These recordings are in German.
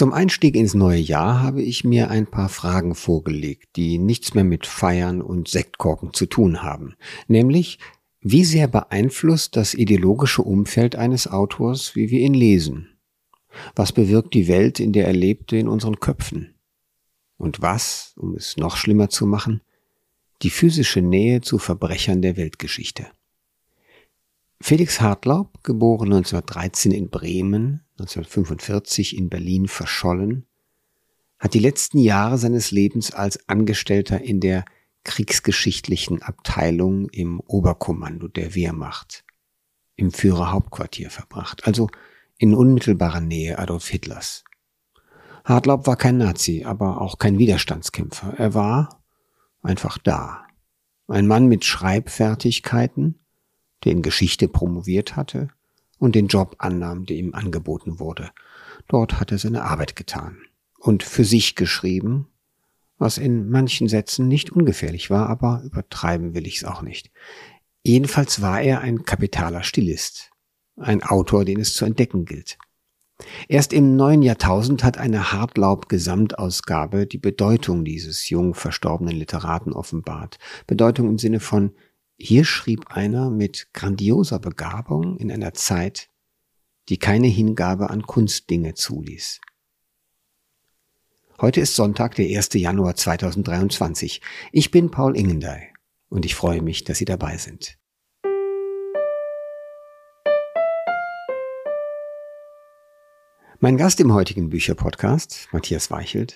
Zum Einstieg ins neue Jahr habe ich mir ein paar Fragen vorgelegt, die nichts mehr mit Feiern und Sektkorken zu tun haben. Nämlich, wie sehr beeinflusst das ideologische Umfeld eines Autors, wie wir ihn lesen? Was bewirkt die Welt, in der er lebte, in unseren Köpfen? Und was, um es noch schlimmer zu machen, die physische Nähe zu Verbrechern der Weltgeschichte? Felix Hartlaub, geboren 1913 in Bremen, 1945 in Berlin verschollen, hat die letzten Jahre seines Lebens als Angestellter in der kriegsgeschichtlichen Abteilung im Oberkommando der Wehrmacht im Führerhauptquartier verbracht, also in unmittelbarer Nähe Adolf Hitlers. Hartlaub war kein Nazi, aber auch kein Widerstandskämpfer. Er war einfach da. Ein Mann mit Schreibfertigkeiten, der in Geschichte promoviert hatte und den Job annahm, der ihm angeboten wurde. Dort hat er seine Arbeit getan und für sich geschrieben, was in manchen Sätzen nicht ungefährlich war, aber übertreiben will ich es auch nicht. Jedenfalls war er ein kapitaler Stilist, ein Autor, den es zu entdecken gilt. Erst im neuen Jahrtausend hat eine Hartlaub-Gesamtausgabe die Bedeutung dieses jung verstorbenen Literaten offenbart. Bedeutung im Sinne von hier schrieb einer mit grandioser Begabung in einer Zeit, die keine Hingabe an Kunstdinge zuließ. Heute ist Sonntag, der 1. Januar 2023. Ich bin Paul Ingendey und ich freue mich, dass Sie dabei sind. Mein Gast im heutigen Bücherpodcast, Matthias Weichelt,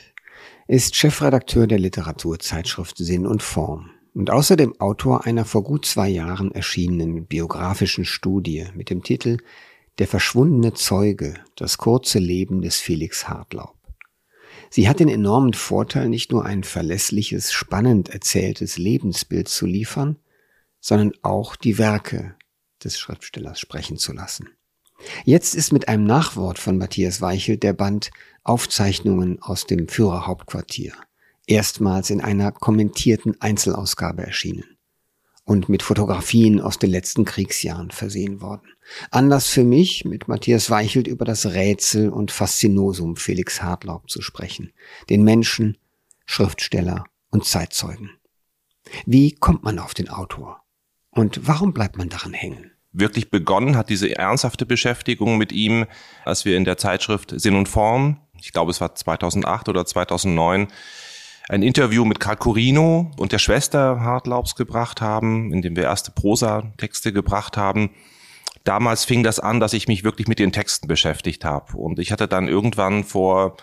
ist Chefredakteur der Literaturzeitschrift Sinn und Form und außerdem Autor einer vor gut zwei Jahren erschienenen biografischen Studie mit dem Titel Der verschwundene Zeuge, das kurze Leben des Felix Hartlaub. Sie hat den enormen Vorteil, nicht nur ein verlässliches, spannend erzähltes Lebensbild zu liefern, sondern auch die Werke des Schriftstellers sprechen zu lassen. Jetzt ist mit einem Nachwort von Matthias Weichel der Band Aufzeichnungen aus dem Führerhauptquartier erstmals in einer kommentierten Einzelausgabe erschienen und mit Fotografien aus den letzten Kriegsjahren versehen worden. Anlass für mich, mit Matthias Weichelt über das Rätsel und Faszinosum Felix Hartlaub zu sprechen, den Menschen, Schriftsteller und Zeitzeugen. Wie kommt man auf den Autor? Und warum bleibt man daran hängen? Wirklich begonnen hat diese ernsthafte Beschäftigung mit ihm, als wir in der Zeitschrift Sinn und Form, ich glaube es war 2008 oder 2009, ein Interview mit Karl Corino und der Schwester Hartlaubs gebracht haben, in dem wir erste Prosa-Texte gebracht haben. Damals fing das an, dass ich mich wirklich mit den Texten beschäftigt habe. Und ich hatte dann irgendwann vor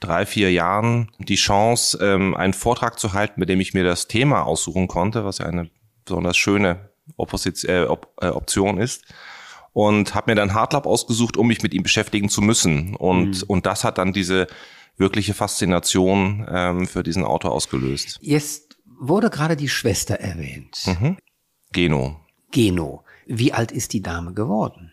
drei, vier Jahren die Chance, ähm, einen Vortrag zu halten, mit dem ich mir das Thema aussuchen konnte, was ja eine besonders schöne Opposition, äh, Op äh, Option ist. Und habe mir dann Hartlaub ausgesucht, um mich mit ihm beschäftigen zu müssen. Und, mhm. und das hat dann diese wirkliche Faszination ähm, für diesen Autor ausgelöst. Jetzt wurde gerade die Schwester erwähnt. Mhm. Geno. Geno. Wie alt ist die Dame geworden?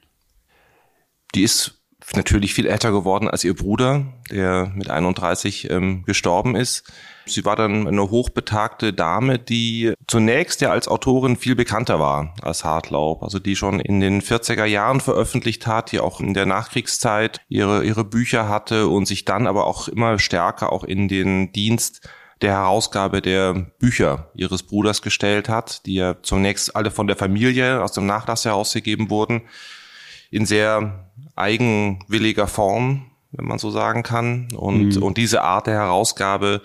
Die ist natürlich viel älter geworden als ihr Bruder, der mit 31 ähm, gestorben ist. Sie war dann eine hochbetagte Dame, die zunächst ja als Autorin viel bekannter war als Hartlaub. Also die schon in den 40er Jahren veröffentlicht hat, die auch in der Nachkriegszeit ihre, ihre Bücher hatte und sich dann aber auch immer stärker auch in den Dienst der Herausgabe der Bücher ihres Bruders gestellt hat, die ja zunächst alle von der Familie aus dem Nachlass herausgegeben wurden, in sehr eigenwilliger Form, wenn man so sagen kann. Und, mhm. und diese Art der Herausgabe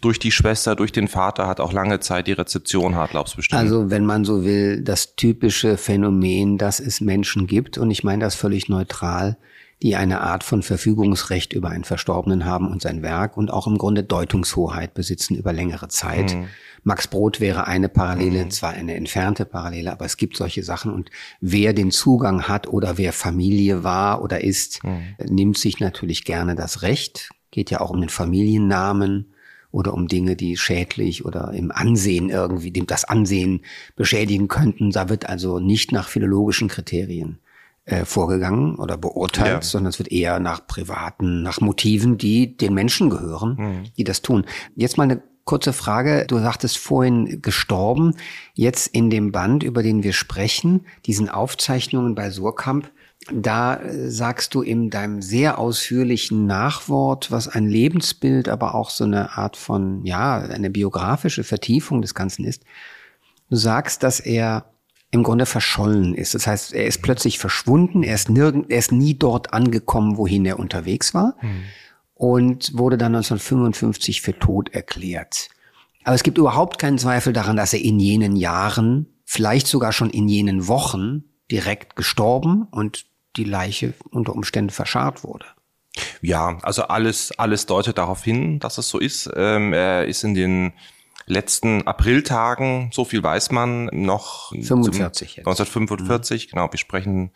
durch die Schwester, durch den Vater hat auch lange Zeit die Rezeption Hartlaubs bestimmt. Also wenn man so will, das typische Phänomen, dass es Menschen gibt, und ich meine das völlig neutral, die eine Art von Verfügungsrecht über einen Verstorbenen haben und sein Werk und auch im Grunde Deutungshoheit besitzen über längere Zeit. Mhm. Max Brot wäre eine Parallele, mhm. zwar eine entfernte Parallele, aber es gibt solche Sachen und wer den Zugang hat oder wer Familie war oder ist, mhm. nimmt sich natürlich gerne das Recht. Geht ja auch um den Familiennamen oder um Dinge, die schädlich oder im Ansehen irgendwie dem das Ansehen beschädigen könnten. Da wird also nicht nach philologischen Kriterien äh, vorgegangen oder beurteilt, ja. sondern es wird eher nach privaten, nach Motiven, die den Menschen gehören, mhm. die das tun. Jetzt mal eine kurze Frage. Du sagtest vorhin gestorben. Jetzt in dem Band, über den wir sprechen, diesen Aufzeichnungen bei Surkamp, da äh, sagst du in deinem sehr ausführlichen Nachwort, was ein Lebensbild, aber auch so eine Art von, ja, eine biografische Vertiefung des Ganzen ist. Du sagst, dass er im Grunde verschollen ist. Das heißt, er ist plötzlich verschwunden, er ist nirgend, er ist nie dort angekommen, wohin er unterwegs war mhm. und wurde dann 1955 für tot erklärt. Aber es gibt überhaupt keinen Zweifel daran, dass er in jenen Jahren, vielleicht sogar schon in jenen Wochen, direkt gestorben und die Leiche unter Umständen verscharrt wurde. Ja, also alles, alles deutet darauf hin, dass es so ist. Ähm, er ist in den letzten Apriltagen, so viel weiß man, noch 45 jetzt. 1945, mhm. genau, wir sprechen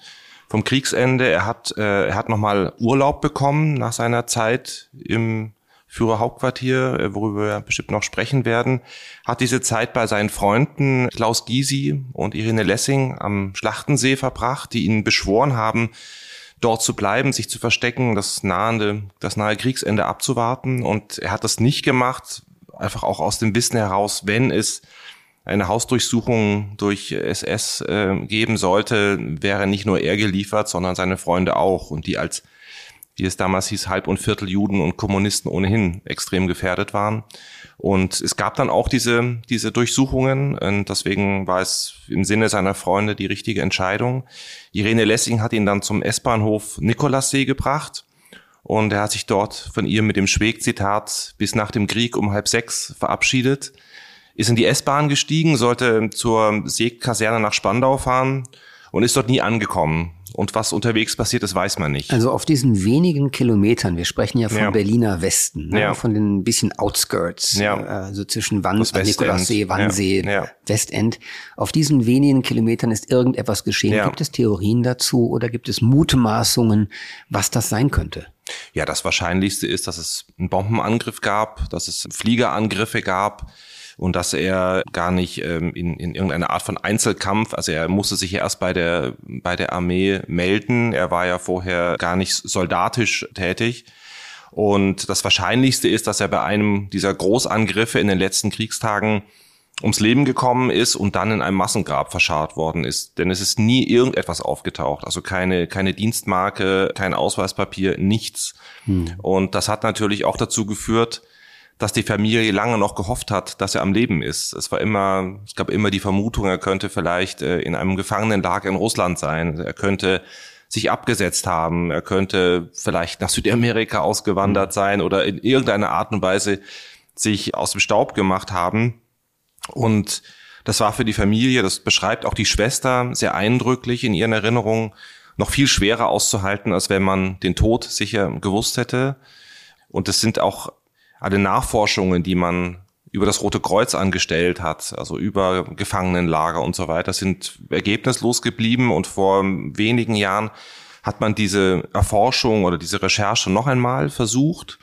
vom Kriegsende. Er hat, äh, er hat nochmal Urlaub bekommen nach seiner Zeit im Führerhauptquartier, äh, worüber wir bestimmt noch sprechen werden, hat diese Zeit bei seinen Freunden Klaus Gysi und Irene Lessing am Schlachtensee verbracht, die ihn beschworen haben, dort zu bleiben, sich zu verstecken, das nahende, das nahe Kriegsende abzuwarten. Und er hat das nicht gemacht, einfach auch aus dem Wissen heraus, wenn es eine Hausdurchsuchung durch SS äh, geben sollte, wäre nicht nur er geliefert, sondern seine Freunde auch und die als wie es damals hieß, Halb- und Viertel Juden und Kommunisten ohnehin extrem gefährdet waren. Und es gab dann auch diese, diese Durchsuchungen und deswegen war es im Sinne seiner Freunde die richtige Entscheidung. Irene Lessing hat ihn dann zum S-Bahnhof Nikolassee gebracht und er hat sich dort von ihr mit dem Schweg-Zitat bis nach dem Krieg um halb sechs verabschiedet, ist in die S-Bahn gestiegen, sollte zur Seekaserne nach Spandau fahren und ist dort nie angekommen. Und was unterwegs passiert ist, weiß man nicht. Also auf diesen wenigen Kilometern, wir sprechen ja vom ja. Berliner Westen, ne? ja. von den bisschen Outskirts, ja. äh, so zwischen Wand, Nikolassee, Wannsee, ja. Westend. Auf diesen wenigen Kilometern ist irgendetwas geschehen. Gibt es Theorien dazu oder gibt es Mutmaßungen, was das sein könnte? Ja, das Wahrscheinlichste ist, dass es einen Bombenangriff gab, dass es Fliegerangriffe gab und dass er gar nicht ähm, in, in irgendeiner Art von Einzelkampf, also er musste sich ja erst bei der, bei der Armee melden, er war ja vorher gar nicht soldatisch tätig. Und das Wahrscheinlichste ist, dass er bei einem dieser Großangriffe in den letzten Kriegstagen ums Leben gekommen ist und dann in einem Massengrab verscharrt worden ist. Denn es ist nie irgendetwas aufgetaucht. Also keine, keine Dienstmarke, kein Ausweispapier, nichts. Hm. Und das hat natürlich auch dazu geführt, dass die Familie lange noch gehofft hat, dass er am Leben ist. Es war immer, es gab immer die Vermutung, er könnte vielleicht äh, in einem Gefangenenlager in Russland sein. Er könnte sich abgesetzt haben. Er könnte vielleicht nach Südamerika ausgewandert mhm. sein oder in irgendeiner Art und Weise sich aus dem Staub gemacht haben. Und das war für die Familie, das beschreibt auch die Schwester sehr eindrücklich in ihren Erinnerungen, noch viel schwerer auszuhalten, als wenn man den Tod sicher gewusst hätte. Und es sind auch alle Nachforschungen, die man über das Rote Kreuz angestellt hat, also über Gefangenenlager und so weiter, sind ergebnislos geblieben und vor wenigen Jahren hat man diese Erforschung oder diese Recherche noch einmal versucht,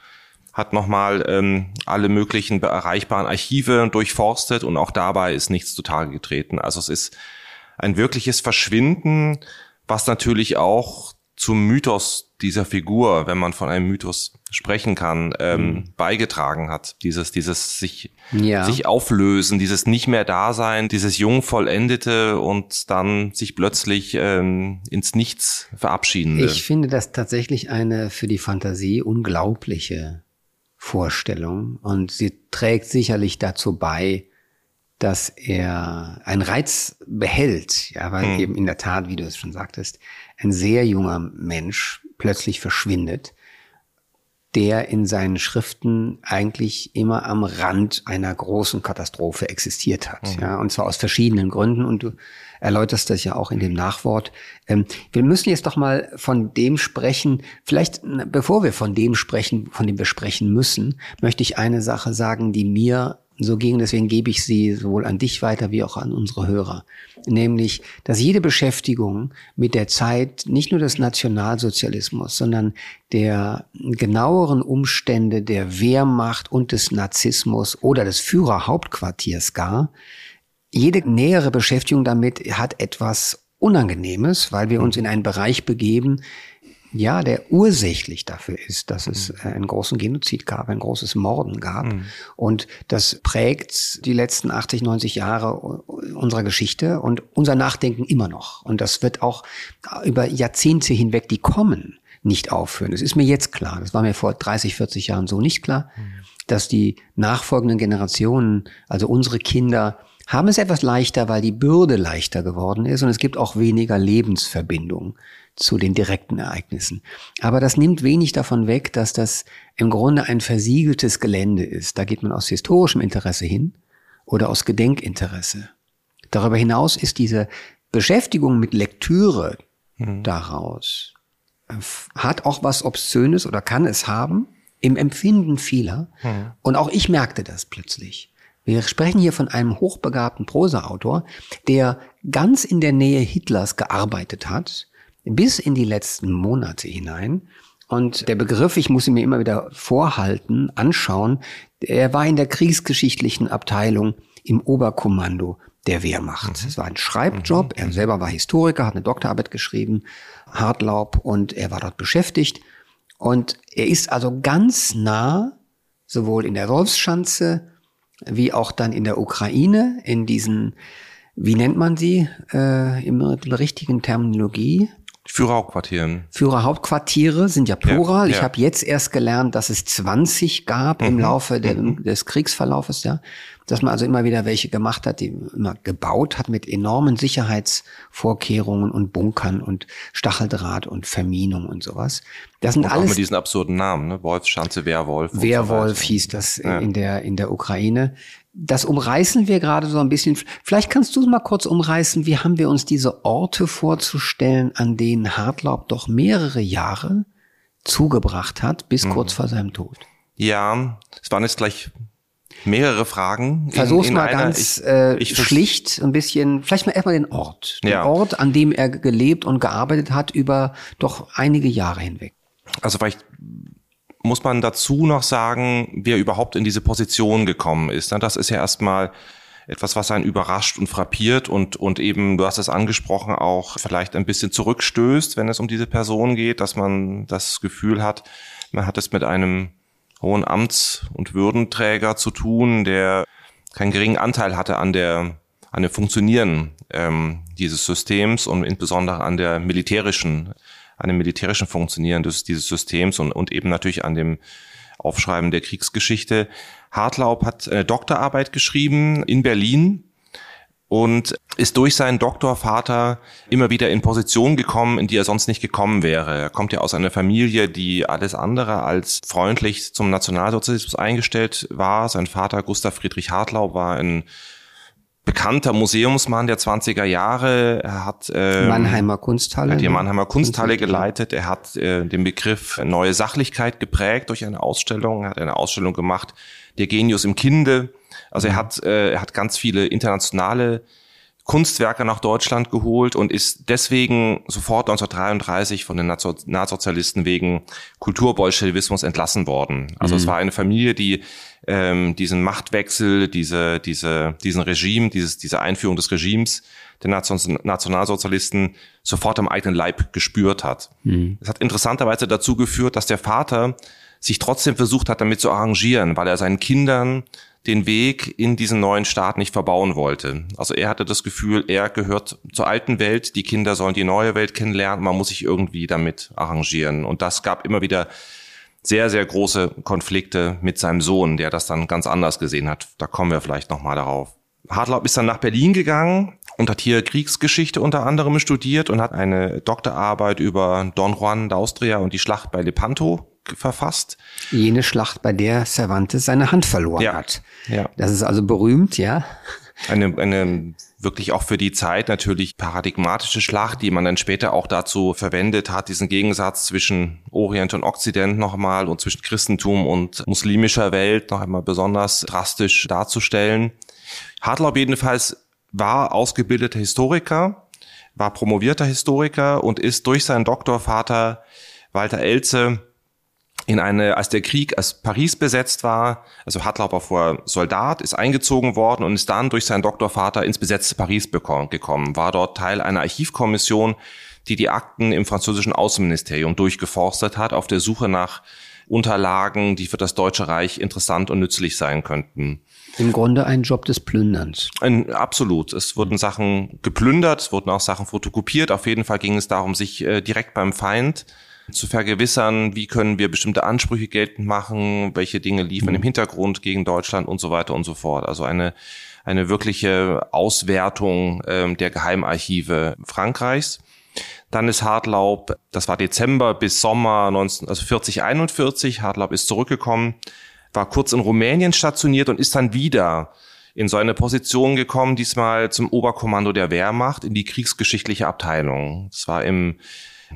hat nochmal ähm, alle möglichen erreichbaren Archive durchforstet und auch dabei ist nichts zutage getreten. Also es ist ein wirkliches Verschwinden, was natürlich auch zum Mythos dieser Figur, wenn man von einem Mythos sprechen kann, ähm, mhm. beigetragen hat. Dieses, dieses sich, ja. sich auflösen, dieses nicht mehr Dasein, dieses jung vollendete und dann sich plötzlich ähm, ins Nichts verabschiedende. Ich finde das tatsächlich eine für die Fantasie unglaubliche Vorstellung und sie trägt sicherlich dazu bei, dass er einen Reiz behält, ja, weil mhm. eben in der Tat, wie du es schon sagtest, ein sehr junger Mensch plötzlich verschwindet, der in seinen Schriften eigentlich immer am Rand einer großen Katastrophe existiert hat. Mhm. Ja, und zwar aus verschiedenen Gründen. Und du erläuterst das ja auch in dem Nachwort. Ähm, wir müssen jetzt doch mal von dem sprechen. Vielleicht, bevor wir von dem sprechen, von dem wir sprechen müssen, möchte ich eine Sache sagen, die mir so ging. Deswegen gebe ich sie sowohl an dich weiter wie auch an unsere Hörer. Nämlich, dass jede Beschäftigung mit der Zeit nicht nur des Nationalsozialismus, sondern der genaueren Umstände der Wehrmacht und des Narzissmus oder des Führerhauptquartiers gar, jede nähere Beschäftigung damit hat etwas Unangenehmes, weil wir uns in einen Bereich begeben, ja, der ursächlich dafür ist, dass es äh, einen großen Genozid gab, ein großes Morden gab. Mhm. Und das prägt die letzten 80, 90 Jahre unserer Geschichte und unser Nachdenken immer noch. Und das wird auch über Jahrzehnte hinweg, die kommen, nicht aufhören. Das ist mir jetzt klar. Das war mir vor 30, 40 Jahren so nicht klar, mhm. dass die nachfolgenden Generationen, also unsere Kinder, haben es etwas leichter, weil die Bürde leichter geworden ist und es gibt auch weniger Lebensverbindung zu den direkten Ereignissen. Aber das nimmt wenig davon weg, dass das im Grunde ein versiegeltes Gelände ist. Da geht man aus historischem Interesse hin oder aus Gedenkinteresse. Darüber hinaus ist diese Beschäftigung mit Lektüre mhm. daraus, äh, hat auch was Obszönes oder kann es haben im Empfinden vieler. Mhm. Und auch ich merkte das plötzlich. Wir sprechen hier von einem hochbegabten Prosaautor, der ganz in der Nähe Hitlers gearbeitet hat, bis in die letzten Monate hinein. Und der Begriff, ich muss ihn mir immer wieder vorhalten, anschauen, er war in der kriegsgeschichtlichen Abteilung im Oberkommando der Wehrmacht. Mhm. Es war ein Schreibjob. Mhm. Er selber war Historiker, hat eine Doktorarbeit geschrieben, Hartlaub, und er war dort beschäftigt. Und er ist also ganz nah, sowohl in der Wolfschanze wie auch dann in der Ukraine, in diesen, wie nennt man sie, äh, der richtigen Terminologie? Führerhauptquartieren. Führerhauptquartiere sind ja plural. Ja, ja. Ich habe jetzt erst gelernt, dass es 20 gab mhm. im Laufe der, mhm. des Kriegsverlaufes, ja dass man also immer wieder welche gemacht hat, die immer gebaut hat mit enormen Sicherheitsvorkehrungen und Bunkern und Stacheldraht und Verminung und sowas. Das sind und alles. Auch mit diesen absurden Namen, ne? Wolfschanze, Werwolf. Werwolf so hieß das ja. in der, in der Ukraine. Das umreißen wir gerade so ein bisschen. Vielleicht kannst du es mal kurz umreißen. Wie haben wir uns diese Orte vorzustellen, an denen Hartlaub doch mehrere Jahre zugebracht hat, bis mhm. kurz vor seinem Tod? Ja, es waren jetzt gleich mehrere Fragen. Versuch's in, in mal einer, ganz ich, äh, ich schlicht, ein bisschen, vielleicht mal erstmal den Ort. Den ja. Ort, an dem er gelebt und gearbeitet hat über doch einige Jahre hinweg. Also vielleicht muss man dazu noch sagen, wie er überhaupt in diese Position gekommen ist. Das ist ja erstmal etwas, was einen überrascht und frappiert und, und eben, du hast es angesprochen, auch vielleicht ein bisschen zurückstößt, wenn es um diese Person geht, dass man das Gefühl hat, man hat es mit einem hohen Amts- und Würdenträger zu tun, der keinen geringen Anteil hatte an der an dem Funktionieren ähm, dieses Systems und insbesondere an der militärischen, an dem militärischen Funktionieren des, dieses Systems und, und eben natürlich an dem Aufschreiben der Kriegsgeschichte. Hartlaub hat eine Doktorarbeit geschrieben in Berlin und ist durch seinen Doktorvater immer wieder in Positionen gekommen, in die er sonst nicht gekommen wäre. Er kommt ja aus einer Familie, die alles andere als freundlich zum Nationalsozialismus eingestellt war. Sein Vater Gustav Friedrich Hartlau war ein bekannter Museumsmann der 20er Jahre. Er hat ähm, Mannheimer Kunsthalle. hat die ne? Mannheimer Kunsthalle geleitet. Er hat äh, den Begriff neue Sachlichkeit geprägt durch eine Ausstellung. Er hat eine Ausstellung gemacht, der Genius im Kinde also er mhm. hat, äh, er hat ganz viele internationale Kunstwerke nach Deutschland geholt und ist deswegen sofort 1933 von den Nationalsozialisten wegen Kulturbolschewismus entlassen worden. Also mhm. es war eine Familie, die ähm, diesen Machtwechsel, diese, diese, diesen Regime, dieses, diese Einführung des Regimes der Nationalsozialisten sofort am eigenen Leib gespürt hat. Mhm. Es hat interessanterweise dazu geführt, dass der Vater sich trotzdem versucht hat, damit zu arrangieren, weil er seinen Kindern den Weg in diesen neuen Staat nicht verbauen wollte. Also er hatte das Gefühl, er gehört zur alten Welt, die Kinder sollen die neue Welt kennenlernen, man muss sich irgendwie damit arrangieren. Und das gab immer wieder sehr, sehr große Konflikte mit seinem Sohn, der das dann ganz anders gesehen hat. Da kommen wir vielleicht nochmal darauf. Hartlaub ist dann nach Berlin gegangen und hat hier Kriegsgeschichte unter anderem studiert und hat eine Doktorarbeit über Don Juan d'Austria und die Schlacht bei Lepanto verfasst. Jene Schlacht, bei der Cervantes seine Hand verloren ja. hat. Ja. Das ist also berühmt, ja. Eine, eine wirklich auch für die Zeit natürlich paradigmatische Schlacht, die man dann später auch dazu verwendet hat, diesen Gegensatz zwischen Orient und Okzident nochmal und zwischen Christentum und muslimischer Welt noch einmal besonders drastisch darzustellen. Hartlaub jedenfalls war ausgebildeter Historiker, war promovierter Historiker und ist durch seinen Doktorvater Walter Elze in eine, als der Krieg, als Paris besetzt war, also Hartlaub war vorher Soldat, ist eingezogen worden und ist dann durch seinen Doktorvater ins besetzte Paris gekommen, war dort Teil einer Archivkommission, die die Akten im französischen Außenministerium durchgeforstet hat, auf der Suche nach Unterlagen, die für das Deutsche Reich interessant und nützlich sein könnten. Im Grunde ein Job des Plünderns. Ein, absolut. Es wurden Sachen geplündert, es wurden auch Sachen fotokopiert. Auf jeden Fall ging es darum, sich äh, direkt beim Feind zu vergewissern, wie können wir bestimmte Ansprüche geltend machen, welche Dinge liefen mhm. im Hintergrund gegen Deutschland und so weiter und so fort. Also eine, eine wirkliche Auswertung ähm, der Geheimarchive Frankreichs. Dann ist Hartlaub, das war Dezember bis Sommer 19, also 40, 41. Hartlaub ist zurückgekommen, war kurz in Rumänien stationiert und ist dann wieder in so eine Position gekommen, diesmal zum Oberkommando der Wehrmacht in die kriegsgeschichtliche Abteilung. Das war im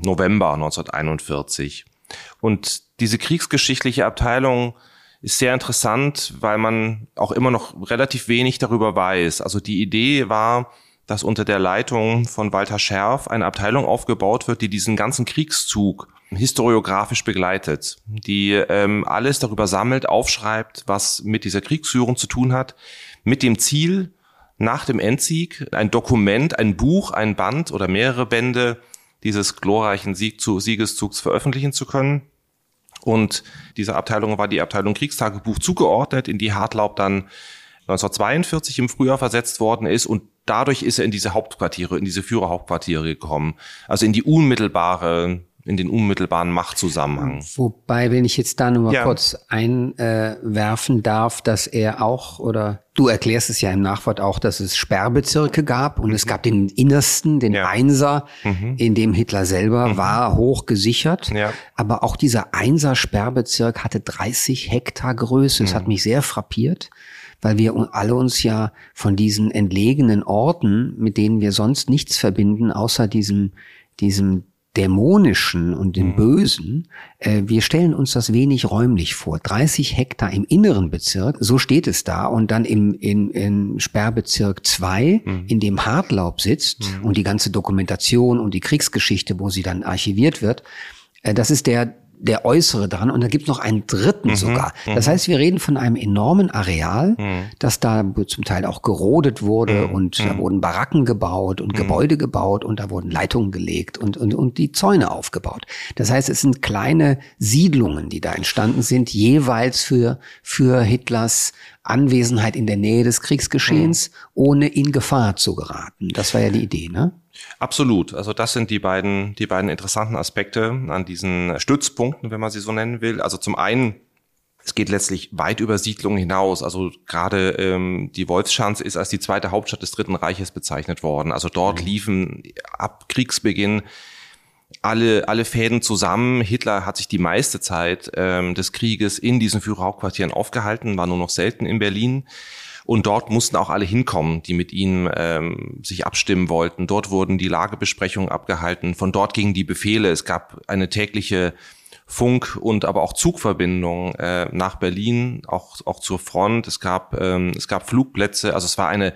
November 1941. Und diese kriegsgeschichtliche Abteilung ist sehr interessant, weil man auch immer noch relativ wenig darüber weiß. Also die Idee war, dass unter der Leitung von Walter Scherf eine Abteilung aufgebaut wird, die diesen ganzen Kriegszug historiografisch begleitet, die ähm, alles darüber sammelt, aufschreibt, was mit dieser Kriegsführung zu tun hat, mit dem Ziel, nach dem Endsieg ein Dokument, ein Buch, ein Band oder mehrere Bände dieses glorreichen Sieg zu, Siegeszugs veröffentlichen zu können. Und diese Abteilung war die Abteilung Kriegstagebuch zugeordnet, in die Hartlaub dann 1942 im Frühjahr versetzt worden ist und dadurch ist er in diese Hauptquartiere, in diese Führerhauptquartiere gekommen. Also in die unmittelbare in den unmittelbaren Machtzusammenhang. Wobei, wenn ich jetzt da nur mal ja. kurz einwerfen darf, dass er auch, oder du erklärst es ja im Nachwort auch, dass es Sperrbezirke gab und mhm. es gab den innersten, den ja. Einser, mhm. in dem Hitler selber mhm. war, hoch gesichert. Ja. Aber auch dieser Einser-Sperrbezirk hatte 30 Hektar Größe. Das hat mhm. mich sehr frappiert weil wir alle uns ja von diesen entlegenen Orten, mit denen wir sonst nichts verbinden, außer diesem, diesem Dämonischen und dem mhm. Bösen, äh, wir stellen uns das wenig räumlich vor. 30 Hektar im inneren Bezirk, so steht es da, und dann im, in, in Sperrbezirk 2, mhm. in dem Hartlaub sitzt mhm. und die ganze Dokumentation und die Kriegsgeschichte, wo sie dann archiviert wird, äh, das ist der der äußere dran und da gibt es noch einen dritten mhm, sogar. Mhm. Das heißt, wir reden von einem enormen Areal, mhm. das da zum Teil auch gerodet wurde mhm. und da mhm. wurden Baracken gebaut und mhm. Gebäude gebaut und da wurden Leitungen gelegt und, und, und die Zäune aufgebaut. Das heißt, es sind kleine Siedlungen, die da entstanden sind, jeweils für, für Hitlers Anwesenheit in der Nähe des Kriegsgeschehens, ohne in Gefahr zu geraten. Das war ja die Idee, ne? Absolut. Also das sind die beiden, die beiden interessanten Aspekte an diesen Stützpunkten, wenn man sie so nennen will. Also zum einen, es geht letztlich weit über Siedlungen hinaus. Also gerade ähm, die Wolfschanze ist als die zweite Hauptstadt des Dritten Reiches bezeichnet worden. Also dort mhm. liefen ab Kriegsbeginn alle, alle Fäden zusammen. Hitler hat sich die meiste Zeit ähm, des Krieges in diesen Führerhauptquartieren aufgehalten, war nur noch selten in Berlin. Und dort mussten auch alle hinkommen, die mit ihm ähm, sich abstimmen wollten. Dort wurden die Lagebesprechungen abgehalten. Von dort gingen die Befehle. Es gab eine tägliche Funk- und aber auch Zugverbindung äh, nach Berlin, auch, auch zur Front. Es gab, ähm, es gab Flugplätze. Also es war eine,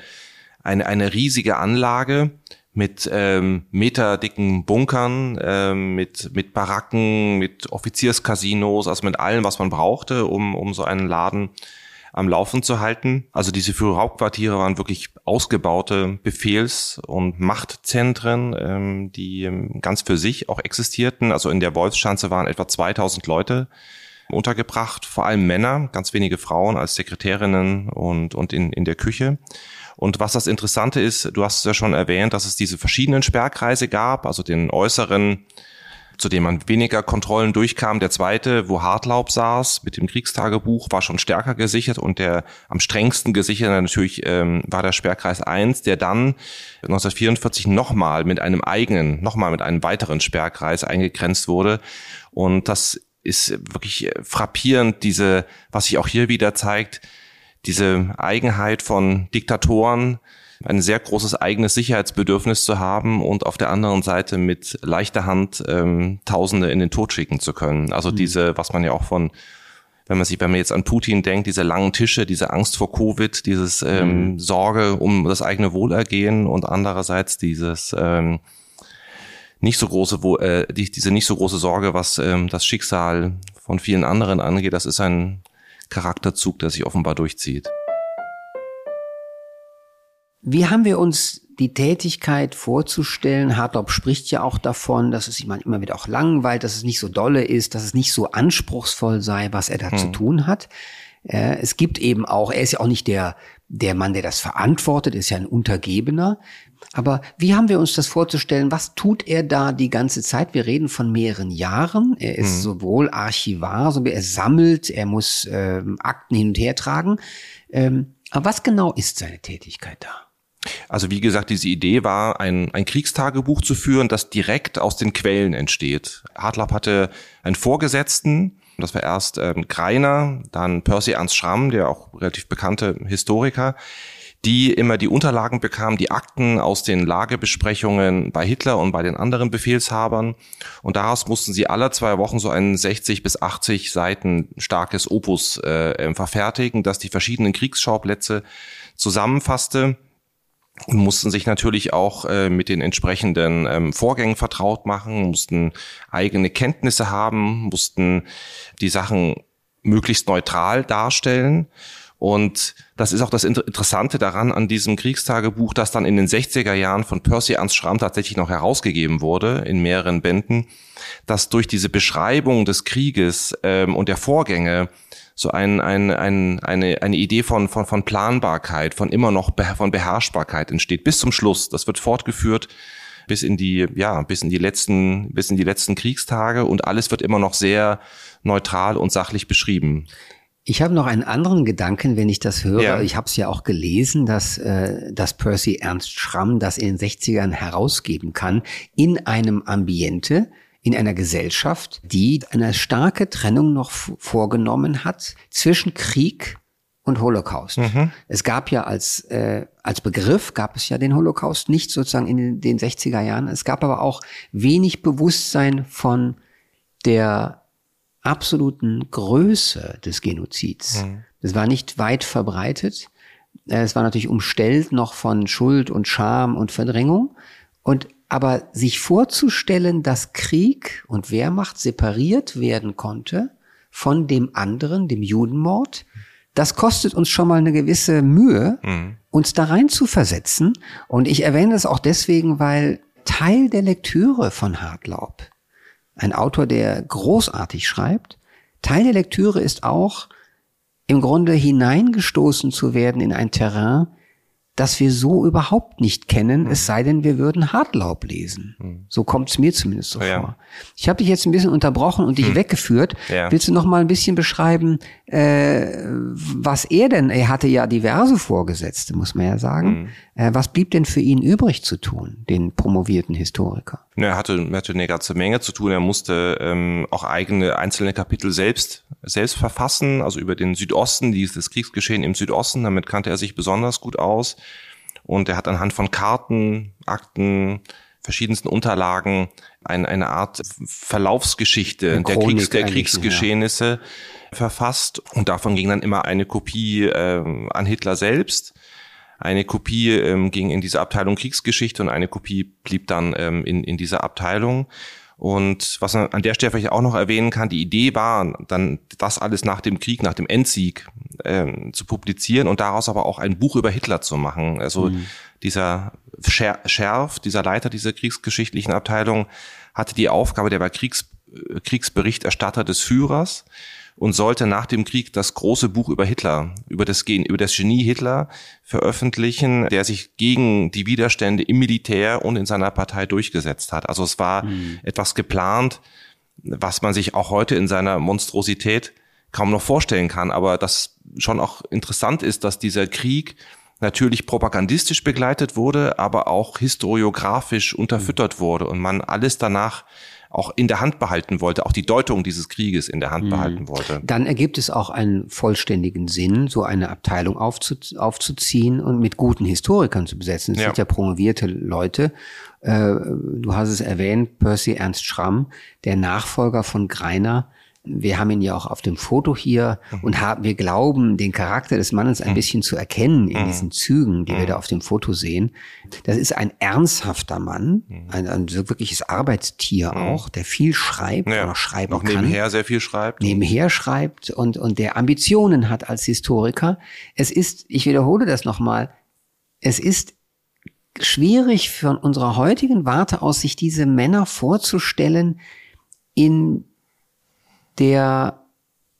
eine, eine riesige Anlage mit ähm, meterdicken Bunkern, ähm, mit, mit Baracken, mit Offizierscasinos, also mit allem, was man brauchte, um, um so einen Laden am Laufen zu halten. Also diese Führerhauptquartiere waren wirklich ausgebaute Befehls- und Machtzentren, ähm, die ähm, ganz für sich auch existierten. Also in der Wolfschanze waren etwa 2000 Leute untergebracht, vor allem Männer, ganz wenige Frauen als Sekretärinnen und, und in, in der Küche. Und was das Interessante ist, du hast es ja schon erwähnt, dass es diese verschiedenen Sperrkreise gab, also den äußeren zu dem man weniger Kontrollen durchkam. Der zweite, wo Hartlaub saß mit dem Kriegstagebuch, war schon stärker gesichert und der am strengsten gesicherte natürlich ähm, war der Sperrkreis 1, der dann 1944 nochmal mit einem eigenen, nochmal mit einem weiteren Sperrkreis eingegrenzt wurde. Und das ist wirklich frappierend, diese, was sich auch hier wieder zeigt, diese Eigenheit von Diktatoren, ein sehr großes eigenes Sicherheitsbedürfnis zu haben und auf der anderen Seite mit leichter Hand ähm, Tausende in den Tod schicken zu können. Also mhm. diese, was man ja auch von wenn man sich, wenn man jetzt an Putin denkt, diese langen Tische, diese Angst vor Covid, dieses ähm, mhm. Sorge um das eigene Wohlergehen und andererseits dieses ähm, nicht so große, äh, die, diese nicht so große Sorge, was ähm, das Schicksal von vielen anderen angeht, das ist ein Charakterzug, der sich offenbar durchzieht. Wie haben wir uns die Tätigkeit vorzustellen? Hartlaub spricht ja auch davon, dass es sich immer wieder auch langweilt, dass es nicht so dolle ist, dass es nicht so anspruchsvoll sei, was er da hm. zu tun hat. Äh, es gibt eben auch, er ist ja auch nicht der, der Mann, der das verantwortet, ist ja ein Untergebener. Aber wie haben wir uns das vorzustellen? Was tut er da die ganze Zeit? Wir reden von mehreren Jahren. Er ist mhm. sowohl Archivar, so wie er sammelt, er muss ähm, Akten hin und her tragen. Ähm, aber was genau ist seine Tätigkeit da? Also wie gesagt, diese Idee war, ein, ein Kriegstagebuch zu führen, das direkt aus den Quellen entsteht. Hartlapp hatte einen Vorgesetzten, das war erst ähm, Greiner, dann Percy Ernst Schramm, der auch relativ bekannte Historiker, die immer die Unterlagen bekamen, die Akten aus den Lagebesprechungen bei Hitler und bei den anderen Befehlshabern. Und daraus mussten sie alle zwei Wochen so ein 60 bis 80 Seiten starkes Opus äh, verfertigen, das die verschiedenen Kriegsschauplätze zusammenfasste und mussten sich natürlich auch äh, mit den entsprechenden ähm, Vorgängen vertraut machen, mussten eigene Kenntnisse haben, mussten die Sachen möglichst neutral darstellen. Und das ist auch das Interessante daran an diesem Kriegstagebuch, das dann in den 60er Jahren von Percy Ernst Schramm tatsächlich noch herausgegeben wurde in mehreren Bänden, dass durch diese Beschreibung des Krieges ähm, und der Vorgänge so ein, ein, ein, eine, eine Idee von, von, von Planbarkeit, von immer noch von Beherrschbarkeit entsteht, bis zum Schluss. Das wird fortgeführt bis in die, ja, bis in die letzten, bis in die letzten Kriegstage und alles wird immer noch sehr neutral und sachlich beschrieben. Ich habe noch einen anderen Gedanken, wenn ich das höre. Ja. Ich habe es ja auch gelesen, dass, äh, dass Percy Ernst Schramm das in den 60ern herausgeben kann in einem Ambiente, in einer Gesellschaft, die eine starke Trennung noch vorgenommen hat zwischen Krieg und Holocaust. Mhm. Es gab ja als, äh, als Begriff, gab es ja den Holocaust nicht sozusagen in den, den 60er Jahren. Es gab aber auch wenig Bewusstsein von der absoluten Größe des Genozids. Mhm. Das war nicht weit verbreitet. Äh, es war natürlich umstellt noch von Schuld und Scham und Verdrängung. Und aber sich vorzustellen, dass Krieg und Wehrmacht separiert werden konnte von dem anderen, dem Judenmord, das kostet uns schon mal eine gewisse Mühe, mhm. uns da rein zu versetzen. Und ich erwähne das auch deswegen, weil Teil der Lektüre von Hartlaub ein Autor, der großartig schreibt. Teil der Lektüre ist auch, im Grunde hineingestoßen zu werden in ein Terrain, das wir so überhaupt nicht kennen, mhm. es sei denn, wir würden Hartlaub lesen. Mhm. So kommt es mir zumindest so ja. vor. Ich habe dich jetzt ein bisschen unterbrochen und dich mhm. weggeführt. Ja. Willst du noch mal ein bisschen beschreiben, was er denn, er hatte ja diverse Vorgesetzte, muss man ja sagen. Mhm. Äh, was blieb denn für ihn übrig zu tun, den promovierten Historiker? Er hatte, er hatte eine ganze Menge zu tun. Er musste ähm, auch eigene einzelne Kapitel selbst selbst verfassen, also über den Südosten, dieses Kriegsgeschehen im Südosten. Damit kannte er sich besonders gut aus. Und er hat anhand von Karten, Akten, verschiedensten Unterlagen ein, eine Art Verlaufsgeschichte eine der, Kriegs, der Kriegsgeschehnisse ja. verfasst. Und davon ging dann immer eine Kopie äh, an Hitler selbst. Eine Kopie ähm, ging in diese Abteilung Kriegsgeschichte und eine Kopie blieb dann ähm, in, in dieser Abteilung. Und was man an der Stelle vielleicht auch noch erwähnen kann, die Idee war, dann das alles nach dem Krieg, nach dem Endsieg ähm, zu publizieren und daraus aber auch ein Buch über Hitler zu machen. Also mhm. dieser Scherf, dieser Leiter dieser kriegsgeschichtlichen Abteilung, hatte die Aufgabe, der war Kriegs, äh, Kriegsberichterstatter des Führers und sollte nach dem Krieg das große Buch über Hitler, über das, Gen, über das Genie Hitler veröffentlichen, der sich gegen die Widerstände im Militär und in seiner Partei durchgesetzt hat. Also es war mhm. etwas geplant, was man sich auch heute in seiner Monstrosität kaum noch vorstellen kann, aber das schon auch interessant ist, dass dieser Krieg natürlich propagandistisch begleitet wurde, aber auch historiografisch unterfüttert wurde und man alles danach auch in der Hand behalten wollte, auch die Deutung dieses Krieges in der Hand mhm. behalten wollte. Dann ergibt es auch einen vollständigen Sinn, so eine Abteilung aufzu aufzuziehen und mit guten Historikern zu besetzen. Es ja. sind ja promovierte Leute. Äh, du hast es erwähnt, Percy Ernst Schramm, der Nachfolger von Greiner, wir haben ihn ja auch auf dem Foto hier mhm. und haben, wir glauben, den Charakter des Mannes ein mhm. bisschen zu erkennen in mhm. diesen Zügen, die wir da auf dem Foto sehen. Das ist ein ernsthafter Mann, ein, ein wirkliches Arbeitstier auch, der viel schreibt, ja, oder schreiben auch kann. Nebenher sehr viel schreibt. Nebenher schreibt und, und der Ambitionen hat als Historiker. Es ist, ich wiederhole das nochmal, es ist schwierig von unserer heutigen Warte aus, sich diese Männer vorzustellen in der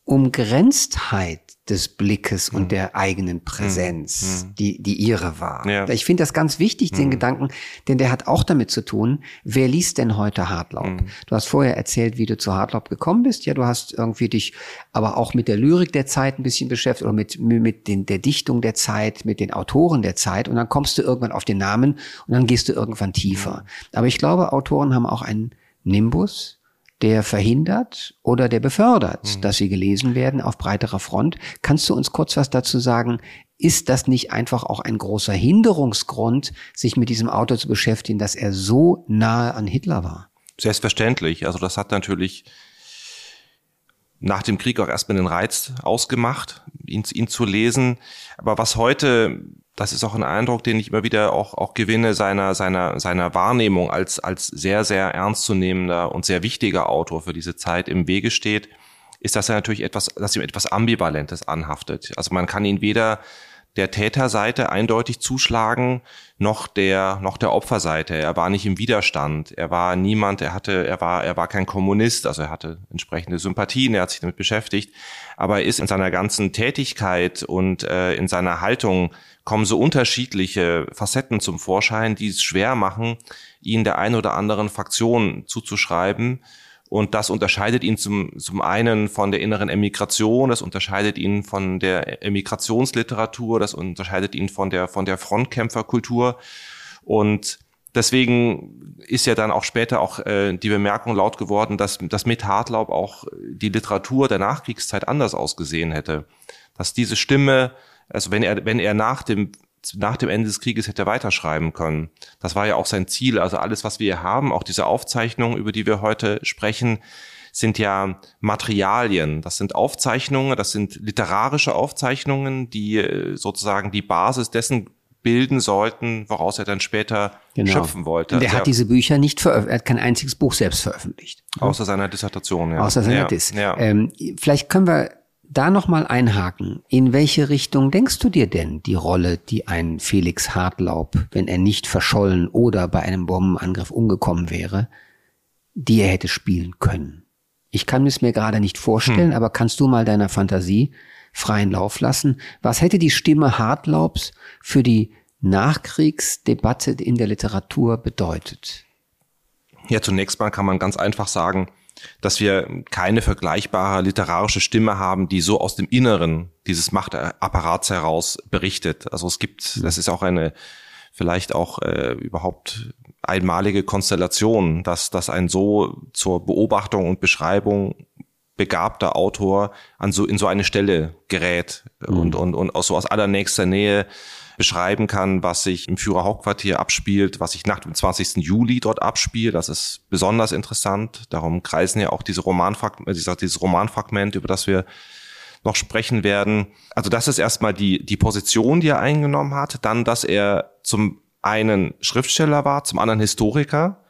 Umgrenztheit des Blickes und mhm. der eigenen Präsenz, mhm. die, die ihre war. Ja. Ich finde das ganz wichtig, den mhm. Gedanken, denn der hat auch damit zu tun, wer liest denn heute Hartlaub? Mhm. Du hast vorher erzählt, wie du zu Hartlaub gekommen bist. Ja, du hast irgendwie dich aber auch mit der Lyrik der Zeit ein bisschen beschäftigt oder mit, mit den, der Dichtung der Zeit, mit den Autoren der Zeit und dann kommst du irgendwann auf den Namen und dann gehst du irgendwann tiefer. Aber ich glaube, Autoren haben auch einen Nimbus, der verhindert oder der befördert, mhm. dass sie gelesen werden auf breiterer Front. Kannst du uns kurz was dazu sagen? Ist das nicht einfach auch ein großer Hinderungsgrund, sich mit diesem Autor zu beschäftigen, dass er so nahe an Hitler war? Selbstverständlich. Also das hat natürlich nach dem Krieg auch erstmal den Reiz ausgemacht, ihn, ihn zu lesen. Aber was heute das ist auch ein Eindruck, den ich immer wieder auch, auch gewinne, seiner, seiner, seiner Wahrnehmung als, als sehr, sehr ernstzunehmender und sehr wichtiger Autor für diese Zeit im Wege steht, ist, dass er natürlich etwas, dass ihm etwas Ambivalentes anhaftet. Also man kann ihn weder der Täterseite eindeutig zuschlagen, noch der, noch der Opferseite. Er war nicht im Widerstand. Er war niemand, er hatte, er war, er war kein Kommunist, also er hatte entsprechende Sympathien, er hat sich damit beschäftigt. Aber er ist in seiner ganzen Tätigkeit und äh, in seiner Haltung kommen so unterschiedliche Facetten zum Vorschein, die es schwer machen, ihn der ein oder anderen Fraktion zuzuschreiben. Und das unterscheidet ihn zum, zum einen von der inneren Emigration, das unterscheidet ihn von der Emigrationsliteratur, das unterscheidet ihn von der, von der Frontkämpferkultur. Und deswegen ist ja dann auch später auch äh, die Bemerkung laut geworden, dass, dass mit Hartlaub auch die Literatur der Nachkriegszeit anders ausgesehen hätte. Dass diese Stimme, also wenn er, wenn er nach dem nach dem Ende des Krieges hätte weiterschreiben können. Das war ja auch sein Ziel. Also alles, was wir hier haben, auch diese Aufzeichnungen, über die wir heute sprechen, sind ja Materialien. Das sind Aufzeichnungen, das sind literarische Aufzeichnungen, die äh, sozusagen die Basis dessen bilden sollten, woraus er dann später genau. schöpfen wollte. Und er hat diese Bücher nicht veröffentlicht, er hat kein einziges Buch selbst veröffentlicht. Außer seiner Dissertation, ja. Außer seiner ja, Diss. Ja. Ähm, vielleicht können wir da nochmal einhaken. In welche Richtung denkst du dir denn die Rolle, die ein Felix Hartlaub, wenn er nicht verschollen oder bei einem Bombenangriff umgekommen wäre, die er hätte spielen können? Ich kann es mir gerade nicht vorstellen, hm. aber kannst du mal deiner Fantasie freien Lauf lassen? Was hätte die Stimme Hartlaubs für die Nachkriegsdebatte in der Literatur bedeutet? Ja, zunächst mal kann man ganz einfach sagen, dass wir keine vergleichbare literarische Stimme haben, die so aus dem Inneren dieses Machtapparats heraus berichtet. Also es gibt, das ist auch eine vielleicht auch äh, überhaupt einmalige Konstellation, dass, dass ein so zur Beobachtung und Beschreibung begabter Autor an so in so eine Stelle gerät mhm. und, und, und auch so aus allernächster Nähe beschreiben kann, was sich im Führerhauptquartier abspielt, was sich nach dem 20. Juli dort abspielt. Das ist besonders interessant. Darum kreisen ja auch diese Romanfragment, äh, dieses Romanfragment, über das wir noch sprechen werden. Also das ist erstmal die, die Position, die er eingenommen hat. Dann, dass er zum einen Schriftsteller war, zum anderen Historiker.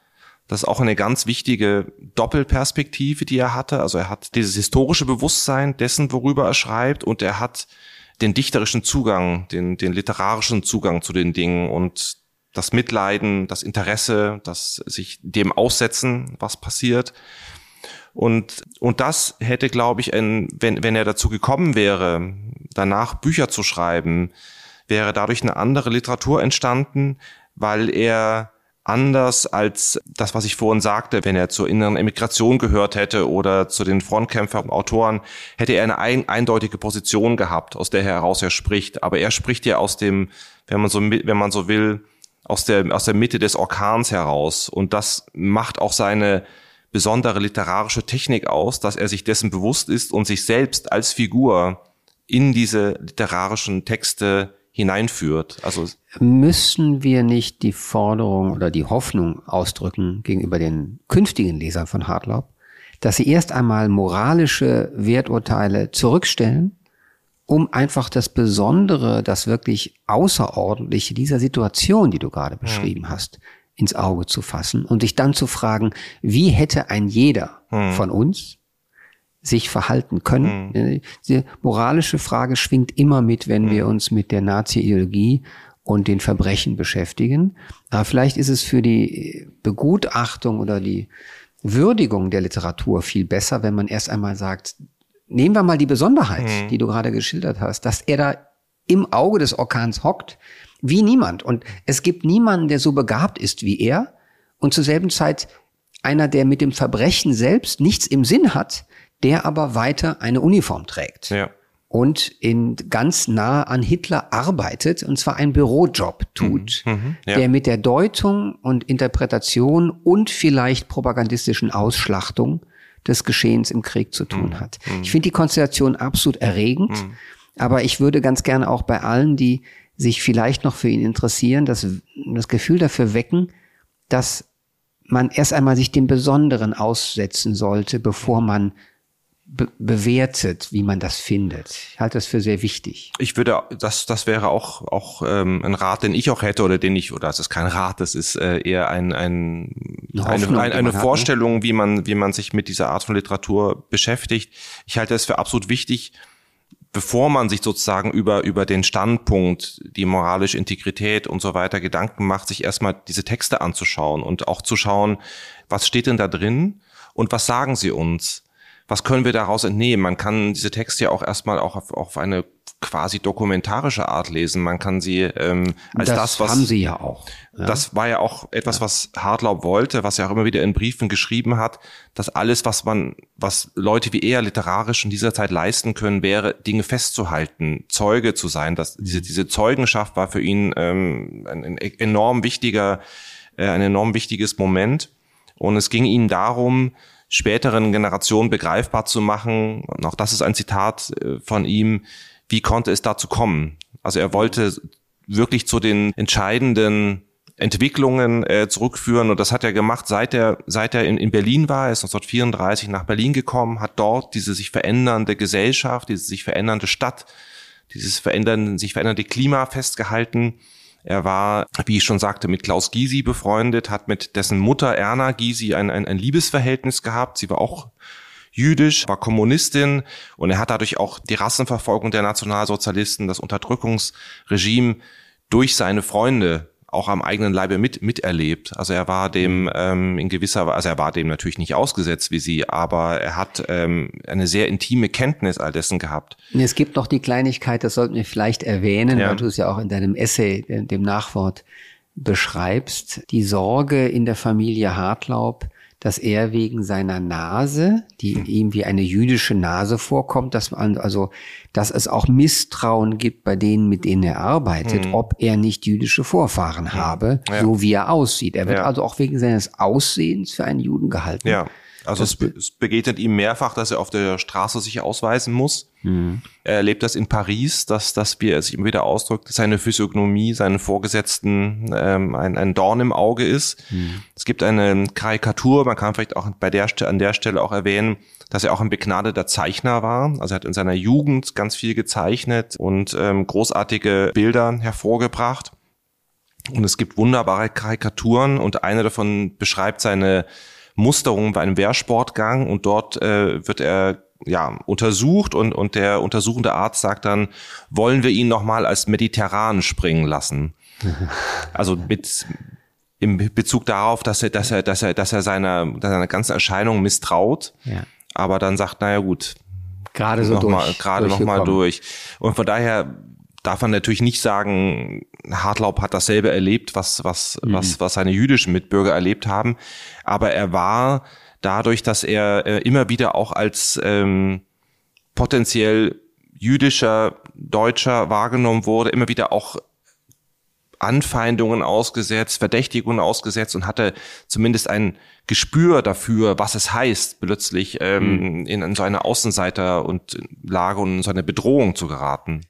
Das ist auch eine ganz wichtige Doppelperspektive, die er hatte. Also er hat dieses historische Bewusstsein dessen, worüber er schreibt, und er hat den dichterischen Zugang, den, den literarischen Zugang zu den Dingen und das Mitleiden, das Interesse, das sich dem aussetzen, was passiert. Und, und das hätte, glaube ich, ein, wenn, wenn er dazu gekommen wäre, danach Bücher zu schreiben, wäre dadurch eine andere Literatur entstanden, weil er anders als das, was ich vorhin sagte, wenn er zur inneren Emigration gehört hätte oder zu den Frontkämpfern und Autoren, hätte er eine ein, eindeutige Position gehabt, aus der heraus er spricht. Aber er spricht ja aus dem, wenn man so, wenn man so will, aus der, aus der Mitte des Orkans heraus. Und das macht auch seine besondere literarische Technik aus, dass er sich dessen bewusst ist und sich selbst als Figur in diese literarischen Texte hineinführt. Also müssen wir nicht die Forderung oder die Hoffnung ausdrücken gegenüber den künftigen Lesern von Hartlaub, dass sie erst einmal moralische Werturteile zurückstellen, um einfach das Besondere, das wirklich Außerordentliche dieser Situation, die du gerade hm. beschrieben hast, ins Auge zu fassen und sich dann zu fragen, wie hätte ein jeder hm. von uns sich verhalten können. Mhm. Die moralische Frage schwingt immer mit, wenn mhm. wir uns mit der Nazi-Ideologie und den Verbrechen beschäftigen. Aber vielleicht ist es für die Begutachtung oder die Würdigung der Literatur viel besser, wenn man erst einmal sagt, nehmen wir mal die Besonderheit, mhm. die du gerade geschildert hast, dass er da im Auge des Orkans hockt, wie niemand. Und es gibt niemanden, der so begabt ist wie er und zur selben Zeit einer, der mit dem Verbrechen selbst nichts im Sinn hat, der aber weiter eine Uniform trägt. Ja. Und in ganz nah an Hitler arbeitet, und zwar einen Bürojob tut, mhm, mhm, ja. der mit der Deutung und Interpretation und vielleicht propagandistischen Ausschlachtung des Geschehens im Krieg zu tun mhm, hat. Mhm. Ich finde die Konstellation absolut erregend, mhm. aber ich würde ganz gerne auch bei allen, die sich vielleicht noch für ihn interessieren, das, das Gefühl dafür wecken, dass man erst einmal sich dem Besonderen aussetzen sollte, bevor man be bewertet, wie man das findet. Ich halte das für sehr wichtig. Ich würde, das, das wäre auch, auch ähm, ein Rat, den ich auch hätte oder den ich, oder es ist kein Rat, das ist äh, eher ein, ein, eine, Hoffnung, eine, eine, eine Vorstellung, hat, ne? wie man, wie man sich mit dieser Art von Literatur beschäftigt. Ich halte es für absolut wichtig, bevor man sich sozusagen über, über den Standpunkt, die moralische Integrität und so weiter Gedanken macht, sich erstmal diese Texte anzuschauen und auch zu schauen, was steht denn da drin und was sagen sie uns? Was können wir daraus entnehmen? Man kann diese Texte ja auch erstmal auch auf, auf eine quasi dokumentarische Art lesen. Man kann sie ähm, als das, das was haben sie ja auch. Ja? Das war ja auch etwas, ja. was Hartlaub wollte, was er auch immer wieder in Briefen geschrieben hat, dass alles, was man, was Leute wie er literarisch in dieser Zeit leisten können, wäre, Dinge festzuhalten, Zeuge zu sein. Dass diese mhm. diese Zeugenschaft war für ihn ähm, ein, ein enorm wichtiger, äh, ein enorm wichtiges Moment. Und es ging ihm darum, späteren Generationen begreifbar zu machen. Und auch das ist ein Zitat äh, von ihm wie konnte es dazu kommen? Also er wollte wirklich zu den entscheidenden Entwicklungen äh, zurückführen und das hat er gemacht, seit er seit er in, in Berlin war, er ist 1934 nach Berlin gekommen, hat dort diese sich verändernde Gesellschaft, diese sich verändernde Stadt, dieses verändernde sich verändernde Klima festgehalten. Er war, wie ich schon sagte, mit Klaus Gysi befreundet, hat mit dessen Mutter Erna Gysi ein, ein, ein Liebesverhältnis gehabt. Sie war auch jüdisch, war Kommunistin und er hat dadurch auch die Rassenverfolgung der Nationalsozialisten, das Unterdrückungsregime durch seine Freunde auch am eigenen Leibe mit miterlebt. Also er war dem mhm. ähm, in gewisser Weise, also er war dem natürlich nicht ausgesetzt wie sie, aber er hat ähm, eine sehr intime Kenntnis all dessen gehabt. Es gibt noch die Kleinigkeit, das sollten wir vielleicht erwähnen, ja. weil du es ja auch in deinem Essay, dem Nachwort beschreibst, die Sorge in der Familie Hartlaub, dass er wegen seiner Nase, die hm. ihm wie eine jüdische Nase vorkommt, dass man also, dass es auch Misstrauen gibt bei denen, mit denen er arbeitet, mhm. ob er nicht jüdische Vorfahren mhm. habe, ja. so wie er aussieht. Er wird ja. also auch wegen seines Aussehens für einen Juden gehalten. Ja. Also es, es begegnet ihm mehrfach, dass er auf der Straße sich ausweisen muss. Mhm. Er erlebt das in Paris, dass, dass wie er sich immer wieder ausdrückt, seine Physiognomie, seinen Vorgesetzten ähm, ein, ein Dorn im Auge ist. Mhm. Es gibt eine Karikatur, man kann vielleicht auch bei der, an der Stelle auch erwähnen, dass er auch ein begnadeter Zeichner war. Also er hat in seiner Jugend ganz viel gezeichnet und ähm, großartige Bilder hervorgebracht. Und es gibt wunderbare Karikaturen und eine davon beschreibt seine Musterung bei einem Wehrsportgang und dort äh, wird er ja untersucht und und der untersuchende Arzt sagt dann, wollen wir ihn noch mal als mediterran springen lassen. also mit im Bezug darauf, dass er dass er dass er dass er seiner seiner ganzen Erscheinung misstraut. Ja. Aber dann sagt, naja gut, gerade so noch durch, mal, gerade noch mal durch. Und von daher darf man natürlich nicht sagen, Hartlaub hat dasselbe erlebt, was, was, mhm. was, was seine jüdischen Mitbürger erlebt haben. Aber er war dadurch, dass er äh, immer wieder auch als ähm, potenziell jüdischer Deutscher wahrgenommen wurde, immer wieder auch Anfeindungen ausgesetzt, Verdächtigungen ausgesetzt und hatte zumindest ein Gespür dafür, was es heißt, plötzlich ähm, mhm. in, in so eine Außenseiter- und Lage und in so eine Bedrohung zu geraten.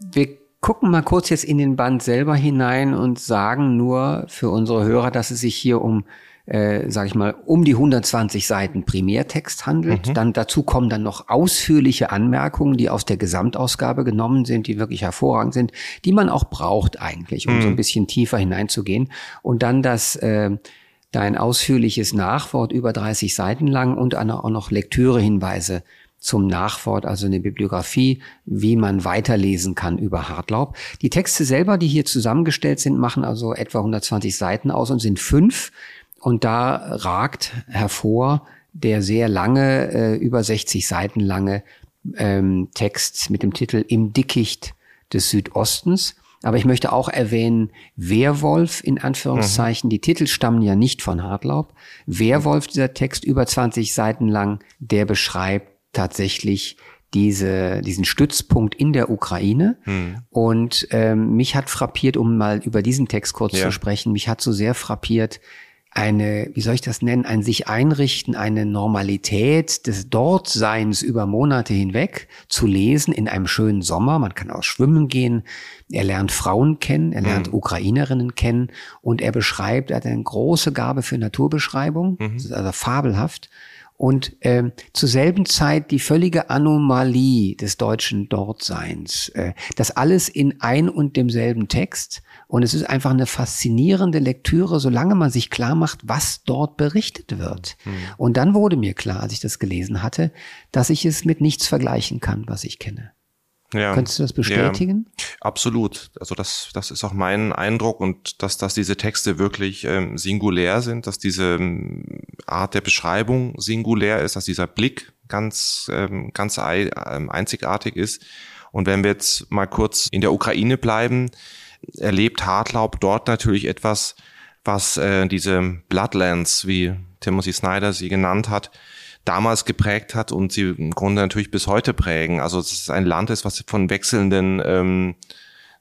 Wir gucken mal kurz jetzt in den Band selber hinein und sagen nur für unsere Hörer, dass es sich hier um äh, sage ich mal, um die 120 Seiten Primärtext handelt. Mhm. Dann dazu kommen dann noch ausführliche Anmerkungen, die aus der Gesamtausgabe genommen sind, die wirklich hervorragend sind, die man auch braucht eigentlich, um mhm. so ein bisschen tiefer hineinzugehen. Und dann das äh, dein ausführliches Nachwort über 30 Seiten lang und auch noch Lektürehinweise zum Nachwort, also eine Bibliografie, wie man weiterlesen kann über Hartlaub. Die Texte selber, die hier zusammengestellt sind, machen also etwa 120 Seiten aus und sind fünf. Und da ragt hervor der sehr lange, äh, über 60 Seiten lange ähm, Text mit dem Titel Im Dickicht des Südostens. Aber ich möchte auch erwähnen, Werwolf in Anführungszeichen. Mhm. Die Titel stammen ja nicht von Hartlaub. Werwolf, dieser Text über 20 Seiten lang, der beschreibt tatsächlich diese, diesen Stützpunkt in der Ukraine. Mhm. Und ähm, mich hat frappiert, um mal über diesen Text kurz ja. zu sprechen, mich hat so sehr frappiert, eine, wie soll ich das nennen, ein sich einrichten, eine Normalität des Dortseins über Monate hinweg zu lesen in einem schönen Sommer. Man kann auch schwimmen gehen. Er lernt Frauen kennen, er lernt mhm. Ukrainerinnen kennen und er beschreibt, er hat eine große Gabe für Naturbeschreibung, mhm. also fabelhaft. Und äh, zur selben Zeit die völlige Anomalie des deutschen Dortseins. Äh, das alles in ein und demselben Text. Und es ist einfach eine faszinierende Lektüre, solange man sich klar macht, was dort berichtet wird. Mhm. Und dann wurde mir klar, als ich das gelesen hatte, dass ich es mit nichts vergleichen kann, was ich kenne. Ja. Könntest du das bestätigen? Ja, absolut. Also das, das ist auch mein Eindruck und dass, dass diese Texte wirklich ähm, singulär sind, dass diese ähm, Art der Beschreibung singulär ist, dass dieser Blick ganz, ähm, ganz ähm, einzigartig ist. Und wenn wir jetzt mal kurz in der Ukraine bleiben, erlebt Hartlaub dort natürlich etwas, was äh, diese Bloodlands, wie Timothy Snyder sie genannt hat, damals geprägt hat und sie im Grunde natürlich bis heute prägen. Also es ist ein Land ist, was von wechselnden ähm,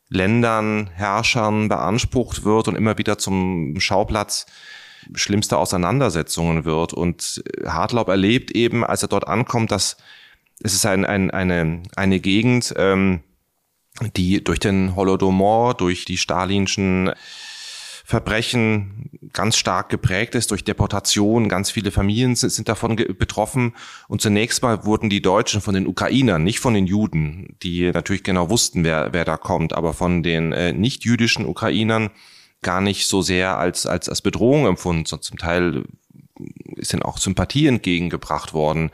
Ländern, Herrschern beansprucht wird und immer wieder zum Schauplatz schlimmster Auseinandersetzungen wird. Und Hartlaub erlebt eben, als er dort ankommt, dass es ist ein, ein, eine, eine Gegend, ähm, die durch den Holodomor, durch die stalinschen Verbrechen ganz stark geprägt ist durch Deportation. Ganz viele Familien sind davon betroffen. Und zunächst mal wurden die Deutschen von den Ukrainern, nicht von den Juden, die natürlich genau wussten, wer, wer da kommt, aber von den äh, nicht-jüdischen Ukrainern gar nicht so sehr als, als, als Bedrohung empfunden. So, zum Teil ist ihnen auch Sympathie entgegengebracht worden.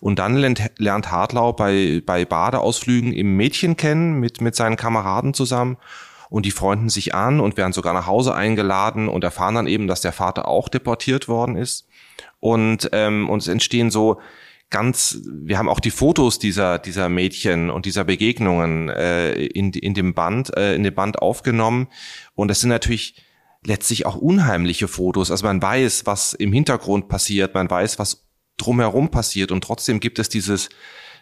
Und dann lernt, lernt Hartlau bei, bei Badeausflügen im Mädchen kennen mit, mit seinen Kameraden zusammen und die freunden sich an und werden sogar nach Hause eingeladen und erfahren dann eben, dass der Vater auch deportiert worden ist. Und, ähm, und es entstehen so ganz, wir haben auch die Fotos dieser, dieser Mädchen und dieser Begegnungen äh, in, in dem Band, äh, in dem Band aufgenommen. Und das sind natürlich letztlich auch unheimliche Fotos. Also man weiß, was im Hintergrund passiert, man weiß, was drumherum passiert und trotzdem gibt es dieses,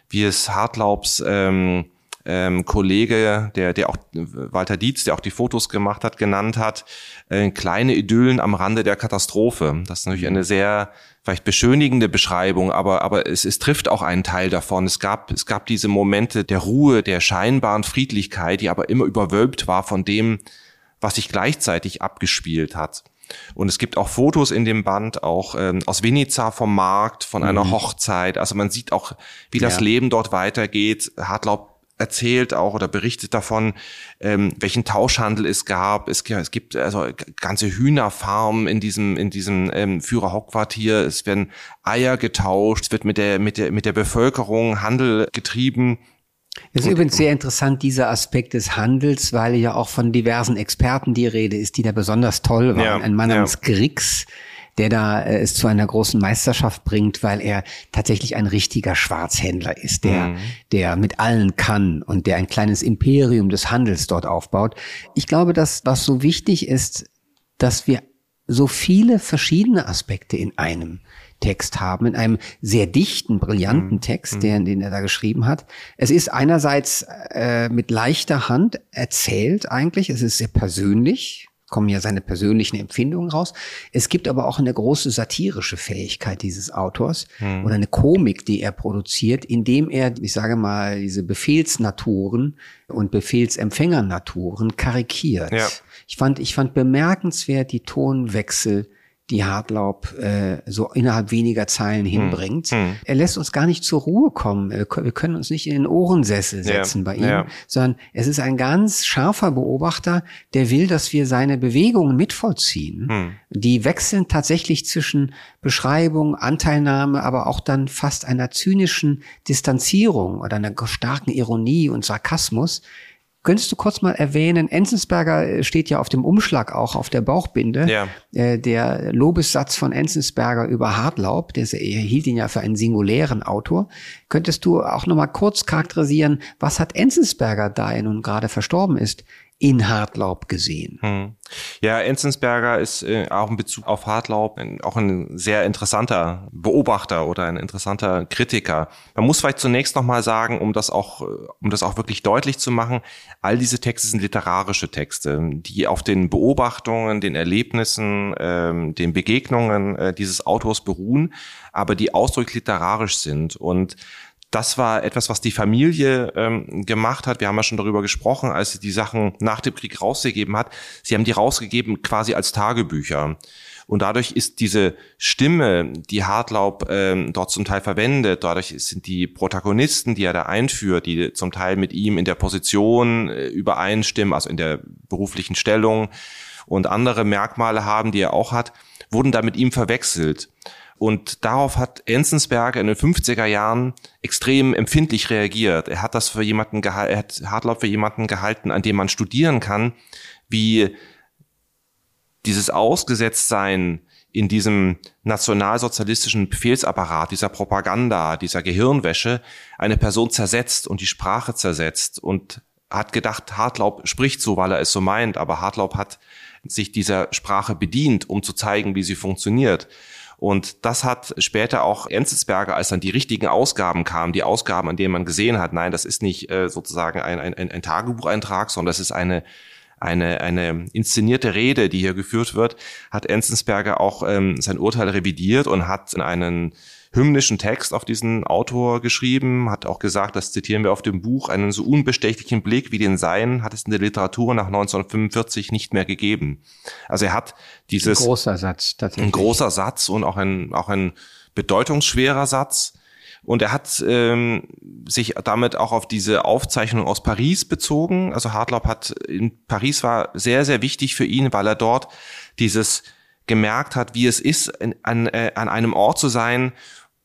wie es Hartlaubs ähm, ähm, Kollege, der, der auch Walter Dietz, der auch die Fotos gemacht hat, genannt hat, äh, kleine Idyllen am Rande der Katastrophe. Das ist natürlich eine sehr vielleicht beschönigende Beschreibung, aber, aber es, es trifft auch einen Teil davon. Es gab, es gab diese Momente der Ruhe, der scheinbaren Friedlichkeit, die aber immer überwölbt war von dem, was sich gleichzeitig abgespielt hat. Und es gibt auch Fotos in dem Band, auch ähm, aus Vinica vom Markt, von einer mhm. Hochzeit. Also man sieht auch, wie das ja. Leben dort weitergeht. Hartlaub erzählt auch oder berichtet davon, ähm, welchen Tauschhandel es gab. Es, es gibt also ganze Hühnerfarmen in diesem in diesem ähm, Führerhauptquartier. Es werden Eier getauscht. Es wird mit der mit der mit der Bevölkerung Handel getrieben. Es ist übrigens sehr interessant, dieser Aspekt des Handels, weil ja auch von diversen Experten die Rede ist, die da besonders toll waren. Ja, Ein Mann namens ja. Grix, der da äh, es zu einer großen Meisterschaft bringt, weil er tatsächlich ein richtiger Schwarzhändler ist, der, mhm. der mit allen kann und der ein kleines Imperium des Handels dort aufbaut. Ich glaube, dass was so wichtig ist, dass wir so viele verschiedene Aspekte in einem Text haben, in einem sehr dichten, brillanten mhm. Text, den, den er da geschrieben hat. Es ist einerseits äh, mit leichter Hand erzählt eigentlich, es ist sehr persönlich, kommen ja seine persönlichen Empfindungen raus. Es gibt aber auch eine große satirische Fähigkeit dieses Autors mhm. oder eine Komik, die er produziert, indem er, ich sage mal, diese Befehlsnaturen und Befehlsempfängernaturen karikiert. Ja. Ich fand, ich fand bemerkenswert die Tonwechsel, die Hartlaub äh, so innerhalb weniger Zeilen hm. hinbringt. Hm. Er lässt uns gar nicht zur Ruhe kommen. Wir können uns nicht in den Ohrensessel setzen ja. bei ihm, ja. sondern es ist ein ganz scharfer Beobachter, der will, dass wir seine Bewegungen mitvollziehen. Hm. Die wechseln tatsächlich zwischen Beschreibung, Anteilnahme, aber auch dann fast einer zynischen Distanzierung oder einer starken Ironie und Sarkasmus, Könntest du kurz mal erwähnen, Enzensberger äh, steht ja auf dem Umschlag auch auf der Bauchbinde. Ja. Äh, der Lobessatz von Enzensberger über Hartlaub, der hielt ihn ja für einen singulären Autor. Könntest du auch noch mal kurz charakterisieren, was hat Enzensberger, da er nun gerade verstorben ist, in Hartlaub gesehen. Hm. Ja, Enzensberger ist äh, auch in Bezug auf Hartlaub ein, auch ein sehr interessanter Beobachter oder ein interessanter Kritiker. Man muss vielleicht zunächst nochmal sagen, um das auch, äh, um das auch wirklich deutlich zu machen, all diese Texte sind literarische Texte, die auf den Beobachtungen, den Erlebnissen, ähm, den Begegnungen äh, dieses Autors beruhen, aber die ausdrücklich literarisch sind und das war etwas, was die Familie ähm, gemacht hat. Wir haben ja schon darüber gesprochen, als sie die Sachen nach dem Krieg rausgegeben hat. Sie haben die rausgegeben quasi als Tagebücher. Und dadurch ist diese Stimme, die Hartlaub ähm, dort zum Teil verwendet, dadurch sind die Protagonisten, die er da einführt, die zum Teil mit ihm in der Position äh, übereinstimmen, also in der beruflichen Stellung und andere Merkmale haben, die er auch hat, wurden da mit ihm verwechselt. Und darauf hat Enzensberger in den 50er Jahren extrem empfindlich reagiert. Er hat das für jemanden gehalten, er hat Hartlaub für jemanden gehalten, an dem man studieren kann, wie dieses Ausgesetztsein in diesem nationalsozialistischen Befehlsapparat, dieser Propaganda, dieser Gehirnwäsche eine Person zersetzt und die Sprache zersetzt und hat gedacht, Hartlaub spricht so, weil er es so meint, aber Hartlaub hat sich dieser Sprache bedient, um zu zeigen, wie sie funktioniert. Und das hat später auch Enzensberger, als dann die richtigen Ausgaben kamen, die Ausgaben, an denen man gesehen hat, nein, das ist nicht äh, sozusagen ein, ein, ein Tagebucheintrag, sondern das ist eine eine, eine inszenierte Rede, die hier geführt wird, hat Enzensberger auch ähm, sein Urteil revidiert und hat in einen hymnischen Text auf diesen Autor geschrieben, hat auch gesagt, das zitieren wir auf dem Buch, einen so unbestechlichen Blick wie den seinen hat es in der Literatur nach 1945 nicht mehr gegeben. Also er hat dieses... Ein großer Satz, tatsächlich. Ein großer Satz und auch ein, auch ein bedeutungsschwerer Satz. Und er hat ähm, sich damit auch auf diese Aufzeichnung aus Paris bezogen. Also Hartlaub hat in Paris war sehr, sehr wichtig für ihn, weil er dort dieses gemerkt hat, wie es ist, in, an, äh, an einem Ort zu sein,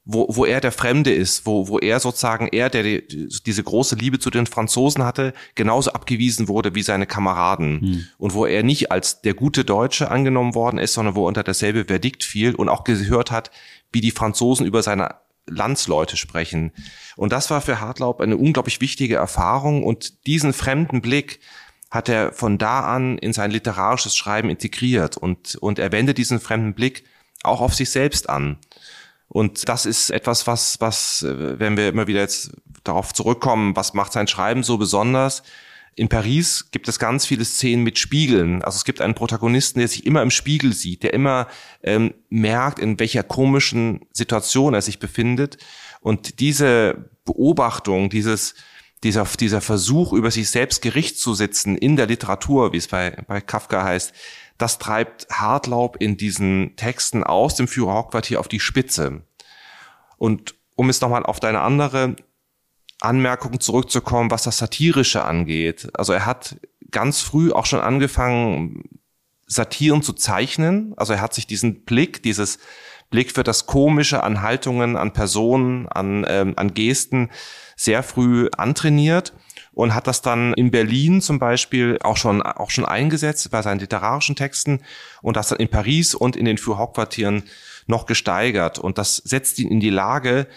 wo, wo er der Fremde ist, wo, wo er sozusagen, er, der die, diese große Liebe zu den Franzosen hatte, genauso abgewiesen wurde wie seine Kameraden. Hm. Und wo er nicht als der gute Deutsche angenommen worden ist, sondern wo er unter dasselbe Verdikt fiel und auch gehört hat, wie die Franzosen über seine Landsleute sprechen. Und das war für Hartlaub eine unglaublich wichtige Erfahrung und diesen fremden Blick hat er von da an in sein literarisches Schreiben integriert und, und er wendet diesen fremden Blick auch auf sich selbst an. Und das ist etwas, was, was, äh, wenn wir immer wieder jetzt darauf zurückkommen, was macht sein Schreiben so besonders? In Paris gibt es ganz viele Szenen mit Spiegeln. Also es gibt einen Protagonisten, der sich immer im Spiegel sieht, der immer ähm, merkt, in welcher komischen Situation er sich befindet. Und diese Beobachtung, dieses, dieser, dieser Versuch, über sich selbst Gericht zu sitzen in der Literatur, wie es bei, bei Kafka heißt, das treibt Hartlaub in diesen Texten aus dem Führerhauptquartier auf die Spitze. Und um jetzt nochmal auf deine andere Anmerkung zurückzukommen, was das Satirische angeht. Also er hat ganz früh auch schon angefangen, Satiren zu zeichnen. Also er hat sich diesen Blick, dieses Blick für das Komische an Haltungen, an Personen, an, ähm, an Gesten sehr früh antrainiert und hat das dann in Berlin zum Beispiel auch schon, auch schon eingesetzt bei seinen literarischen Texten und das dann in Paris und in den Fürhauptquartieren noch gesteigert. Und das setzt ihn in die Lage,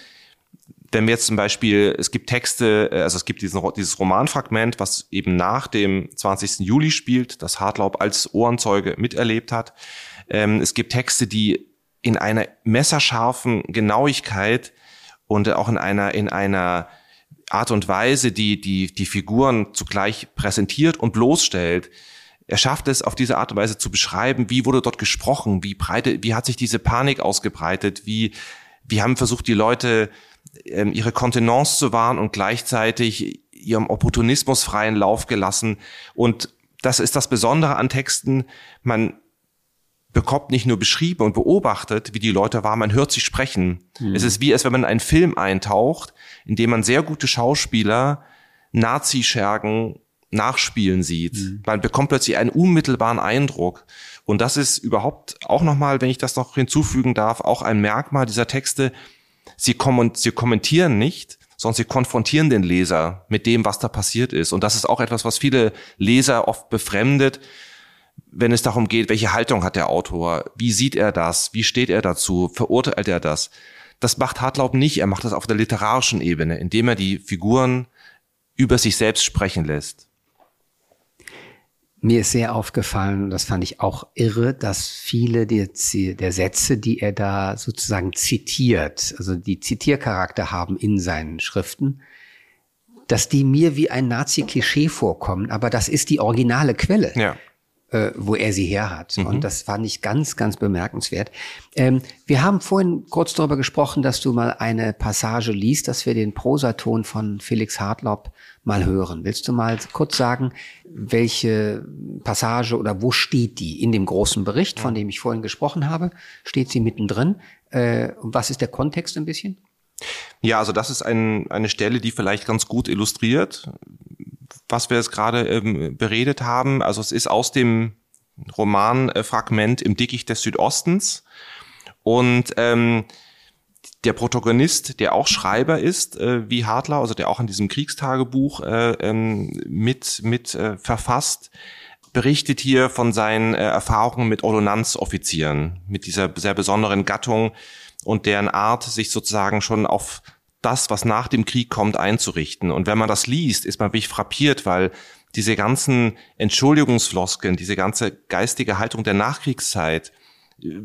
wenn wir jetzt zum Beispiel, es gibt Texte, äh, also es gibt diesen, dieses Romanfragment, was eben nach dem 20. Juli spielt, das Hartlaub als Ohrenzeuge miterlebt hat. Ähm, es gibt Texte, die in einer messerscharfen Genauigkeit und auch in einer, in einer Art und Weise, die, die, die Figuren zugleich präsentiert und bloßstellt. Er schafft es auf diese Art und Weise zu beschreiben, wie wurde dort gesprochen, wie breite, wie hat sich diese Panik ausgebreitet, wie, wie haben versucht die Leute ähm, ihre Kontenance zu wahren und gleichzeitig ihrem Opportunismus freien Lauf gelassen. Und das ist das Besondere an Texten. Man bekommt nicht nur beschrieben und beobachtet, wie die Leute waren, man hört sie sprechen. Mhm. Es ist wie, als wenn man in einen Film eintaucht, in dem man sehr gute Schauspieler Nazi-Schergen nachspielen sieht. Mhm. Man bekommt plötzlich einen unmittelbaren Eindruck. Und das ist überhaupt auch nochmal, wenn ich das noch hinzufügen darf, auch ein Merkmal dieser Texte. Sie, kommen, sie kommentieren nicht, sondern sie konfrontieren den Leser mit dem, was da passiert ist. Und das ist auch etwas, was viele Leser oft befremdet, wenn es darum geht, welche Haltung hat der Autor, wie sieht er das, wie steht er dazu, verurteilt er das. Das macht Hartlaub nicht, er macht das auf der literarischen Ebene, indem er die Figuren über sich selbst sprechen lässt. Mir ist sehr aufgefallen, das fand ich auch irre, dass viele der, der, Sätze, die er da sozusagen zitiert, also die Zitiercharakter haben in seinen Schriften, dass die mir wie ein Nazi-Klischee vorkommen, aber das ist die originale Quelle. Ja äh, wo er sie her hat. Mhm. Und das fand ich ganz, ganz bemerkenswert. Ähm, wir haben vorhin kurz darüber gesprochen, dass du mal eine Passage liest, dass wir den Prosaton von Felix Hartlaub mal hören. Willst du mal kurz sagen, welche Passage oder wo steht die? In dem großen Bericht, von dem ich vorhin gesprochen habe, steht sie mittendrin. Äh, was ist der Kontext ein bisschen? Ja, also das ist ein, eine Stelle, die vielleicht ganz gut illustriert, was wir jetzt gerade ähm, beredet haben. Also es ist aus dem Romanfragment im Dickicht des Südostens. Und ähm, der Protagonist, der auch Schreiber ist, äh, wie Hartler, also der auch in diesem Kriegstagebuch äh, ähm, mit, mit äh, verfasst, berichtet hier von seinen äh, Erfahrungen mit Ordonnanzoffizieren, mit dieser sehr besonderen Gattung und deren Art, sich sozusagen schon auf das, was nach dem Krieg kommt, einzurichten. Und wenn man das liest, ist man wirklich frappiert, weil diese ganzen Entschuldigungsfloskeln, diese ganze geistige Haltung der Nachkriegszeit äh,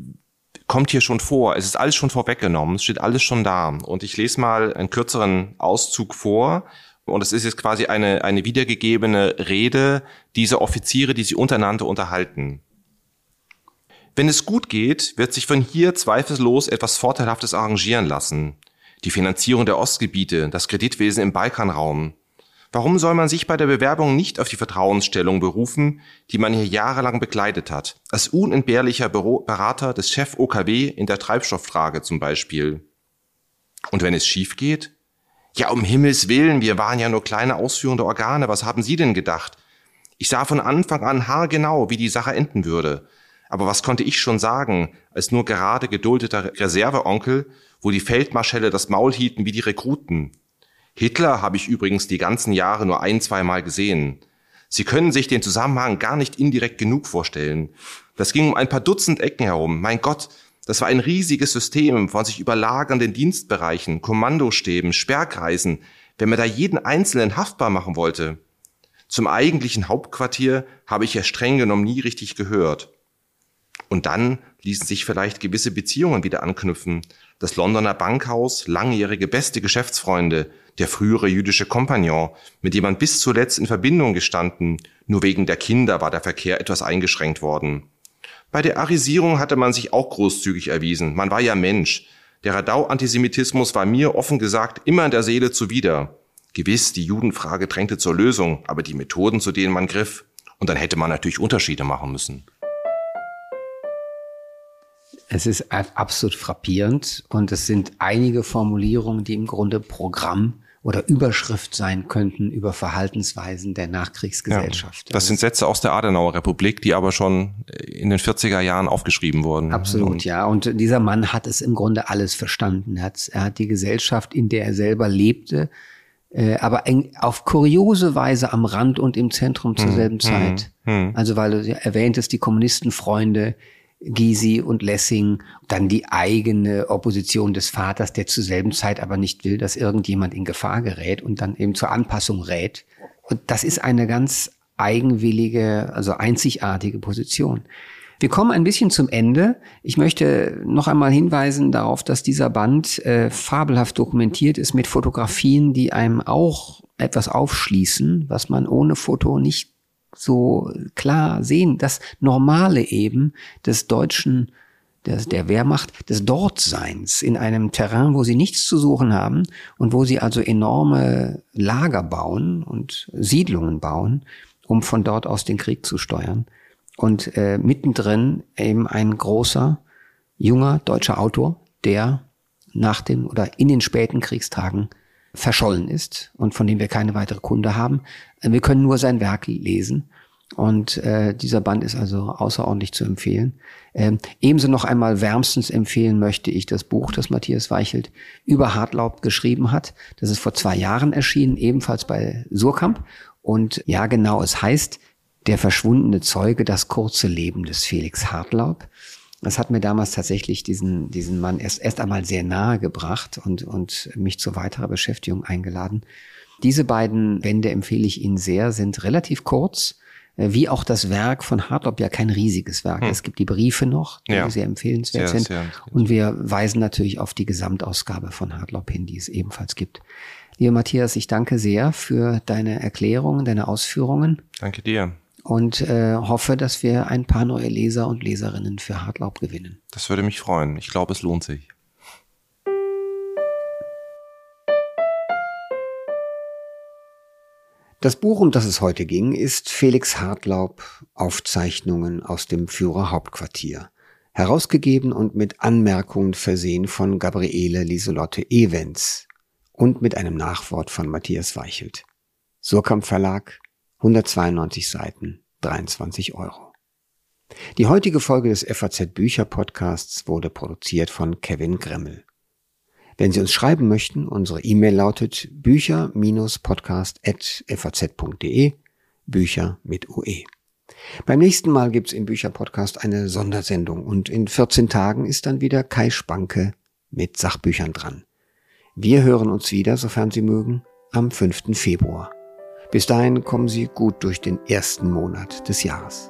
kommt hier schon vor. Es ist alles schon vorweggenommen, es steht alles schon da. Und ich lese mal einen kürzeren Auszug vor. Und es ist jetzt quasi eine, eine wiedergegebene Rede dieser Offiziere, die sie untereinander unterhalten. Wenn es gut geht, wird sich von hier zweifellos etwas Vorteilhaftes arrangieren lassen die Finanzierung der Ostgebiete, das Kreditwesen im Balkanraum. Warum soll man sich bei der Bewerbung nicht auf die Vertrauensstellung berufen, die man hier jahrelang begleitet hat, als unentbehrlicher Berater des Chef OKW in der Treibstofffrage zum Beispiel? Und wenn es schief geht? Ja, um Himmels Willen, wir waren ja nur kleine ausführende Organe, was haben Sie denn gedacht? Ich sah von Anfang an haargenau, wie die Sache enden würde. Aber was konnte ich schon sagen, als nur gerade geduldeter Reserveonkel wo die Feldmarschälle das Maul hielten wie die Rekruten. Hitler habe ich übrigens die ganzen Jahre nur ein, zweimal gesehen. Sie können sich den Zusammenhang gar nicht indirekt genug vorstellen. Das ging um ein paar Dutzend Ecken herum. Mein Gott, das war ein riesiges System von sich überlagernden Dienstbereichen, Kommandostäben, Sperrkreisen, wenn man da jeden Einzelnen haftbar machen wollte. Zum eigentlichen Hauptquartier habe ich ja streng genommen nie richtig gehört. Und dann ließen sich vielleicht gewisse Beziehungen wieder anknüpfen. Das Londoner Bankhaus, langjährige beste Geschäftsfreunde, der frühere jüdische Kompagnon, mit dem man bis zuletzt in Verbindung gestanden, nur wegen der Kinder war der Verkehr etwas eingeschränkt worden. Bei der Arisierung hatte man sich auch großzügig erwiesen, man war ja Mensch. Der Radau-Antisemitismus war mir offen gesagt immer in der Seele zuwider. Gewiss, die Judenfrage drängte zur Lösung, aber die Methoden, zu denen man griff, und dann hätte man natürlich Unterschiede machen müssen. Es ist absolut frappierend und es sind einige Formulierungen, die im Grunde Programm oder Überschrift sein könnten über Verhaltensweisen der Nachkriegsgesellschaft. Ja, das sind Sätze aus der Adenauer Republik, die aber schon in den 40er Jahren aufgeschrieben wurden. Absolut, und ja. Und dieser Mann hat es im Grunde alles verstanden. Er hat, er hat die Gesellschaft, in der er selber lebte, äh, aber auf kuriose Weise am Rand und im Zentrum zur hm, selben hm, Zeit. Hm. Also weil du erwähntest, die Kommunistenfreunde, Gysi und Lessing, dann die eigene Opposition des Vaters, der zur selben Zeit aber nicht will, dass irgendjemand in Gefahr gerät und dann eben zur Anpassung rät. Und das ist eine ganz eigenwillige, also einzigartige Position. Wir kommen ein bisschen zum Ende. Ich möchte noch einmal hinweisen darauf, dass dieser Band äh, fabelhaft dokumentiert ist mit Fotografien, die einem auch etwas aufschließen, was man ohne Foto nicht so klar sehen, das Normale eben des deutschen, des, der Wehrmacht, des Dortseins in einem Terrain, wo sie nichts zu suchen haben und wo sie also enorme Lager bauen und Siedlungen bauen, um von dort aus den Krieg zu steuern. und äh, mittendrin eben ein großer, junger deutscher Autor, der nach den oder in den späten Kriegstagen verschollen ist und von dem wir keine weitere Kunde haben. Wir können nur sein Werk lesen. Und äh, dieser Band ist also außerordentlich zu empfehlen. Ähm, ebenso noch einmal wärmstens empfehlen möchte ich das Buch, das Matthias Weichelt über Hartlaub geschrieben hat. Das ist vor zwei Jahren erschienen, ebenfalls bei Surkamp. Und ja, genau, es heißt Der verschwundene Zeuge, das kurze Leben des Felix Hartlaub. Das hat mir damals tatsächlich diesen, diesen Mann erst, erst einmal sehr nahe gebracht und, und mich zu weiterer Beschäftigung eingeladen. Diese beiden Bände empfehle ich Ihnen sehr, sind relativ kurz, äh, wie auch das Werk von Hartlob ja kein riesiges Werk. Hm. Es gibt die Briefe noch, die ja. sehr empfehlenswert sehr, sind. Sehr und wir weisen natürlich auf die Gesamtausgabe von Hartlob hin, die es ebenfalls gibt. Lieber Matthias, ich danke sehr für deine Erklärungen, deine Ausführungen. Danke dir und äh, hoffe, dass wir ein paar neue Leser und Leserinnen für Hartlaub gewinnen. Das würde mich freuen. Ich glaube, es lohnt sich. Das Buch, um das es heute ging, ist Felix Hartlaub Aufzeichnungen aus dem Führerhauptquartier. Herausgegeben und mit Anmerkungen versehen von Gabriele Lieselotte Evens und mit einem Nachwort von Matthias Weichelt. Surkamp Verlag, 192 Seiten, 23 Euro. Die heutige Folge des FAZ Bücher Podcasts wurde produziert von Kevin Gremmel. Wenn Sie uns schreiben möchten, unsere E-Mail lautet bücher-podcast.faz.de, Bücher mit UE. Beim nächsten Mal gibt's im Bücherpodcast eine Sondersendung und in 14 Tagen ist dann wieder Kai Spanke mit Sachbüchern dran. Wir hören uns wieder, sofern Sie mögen, am 5. Februar. Bis dahin kommen Sie gut durch den ersten Monat des Jahres.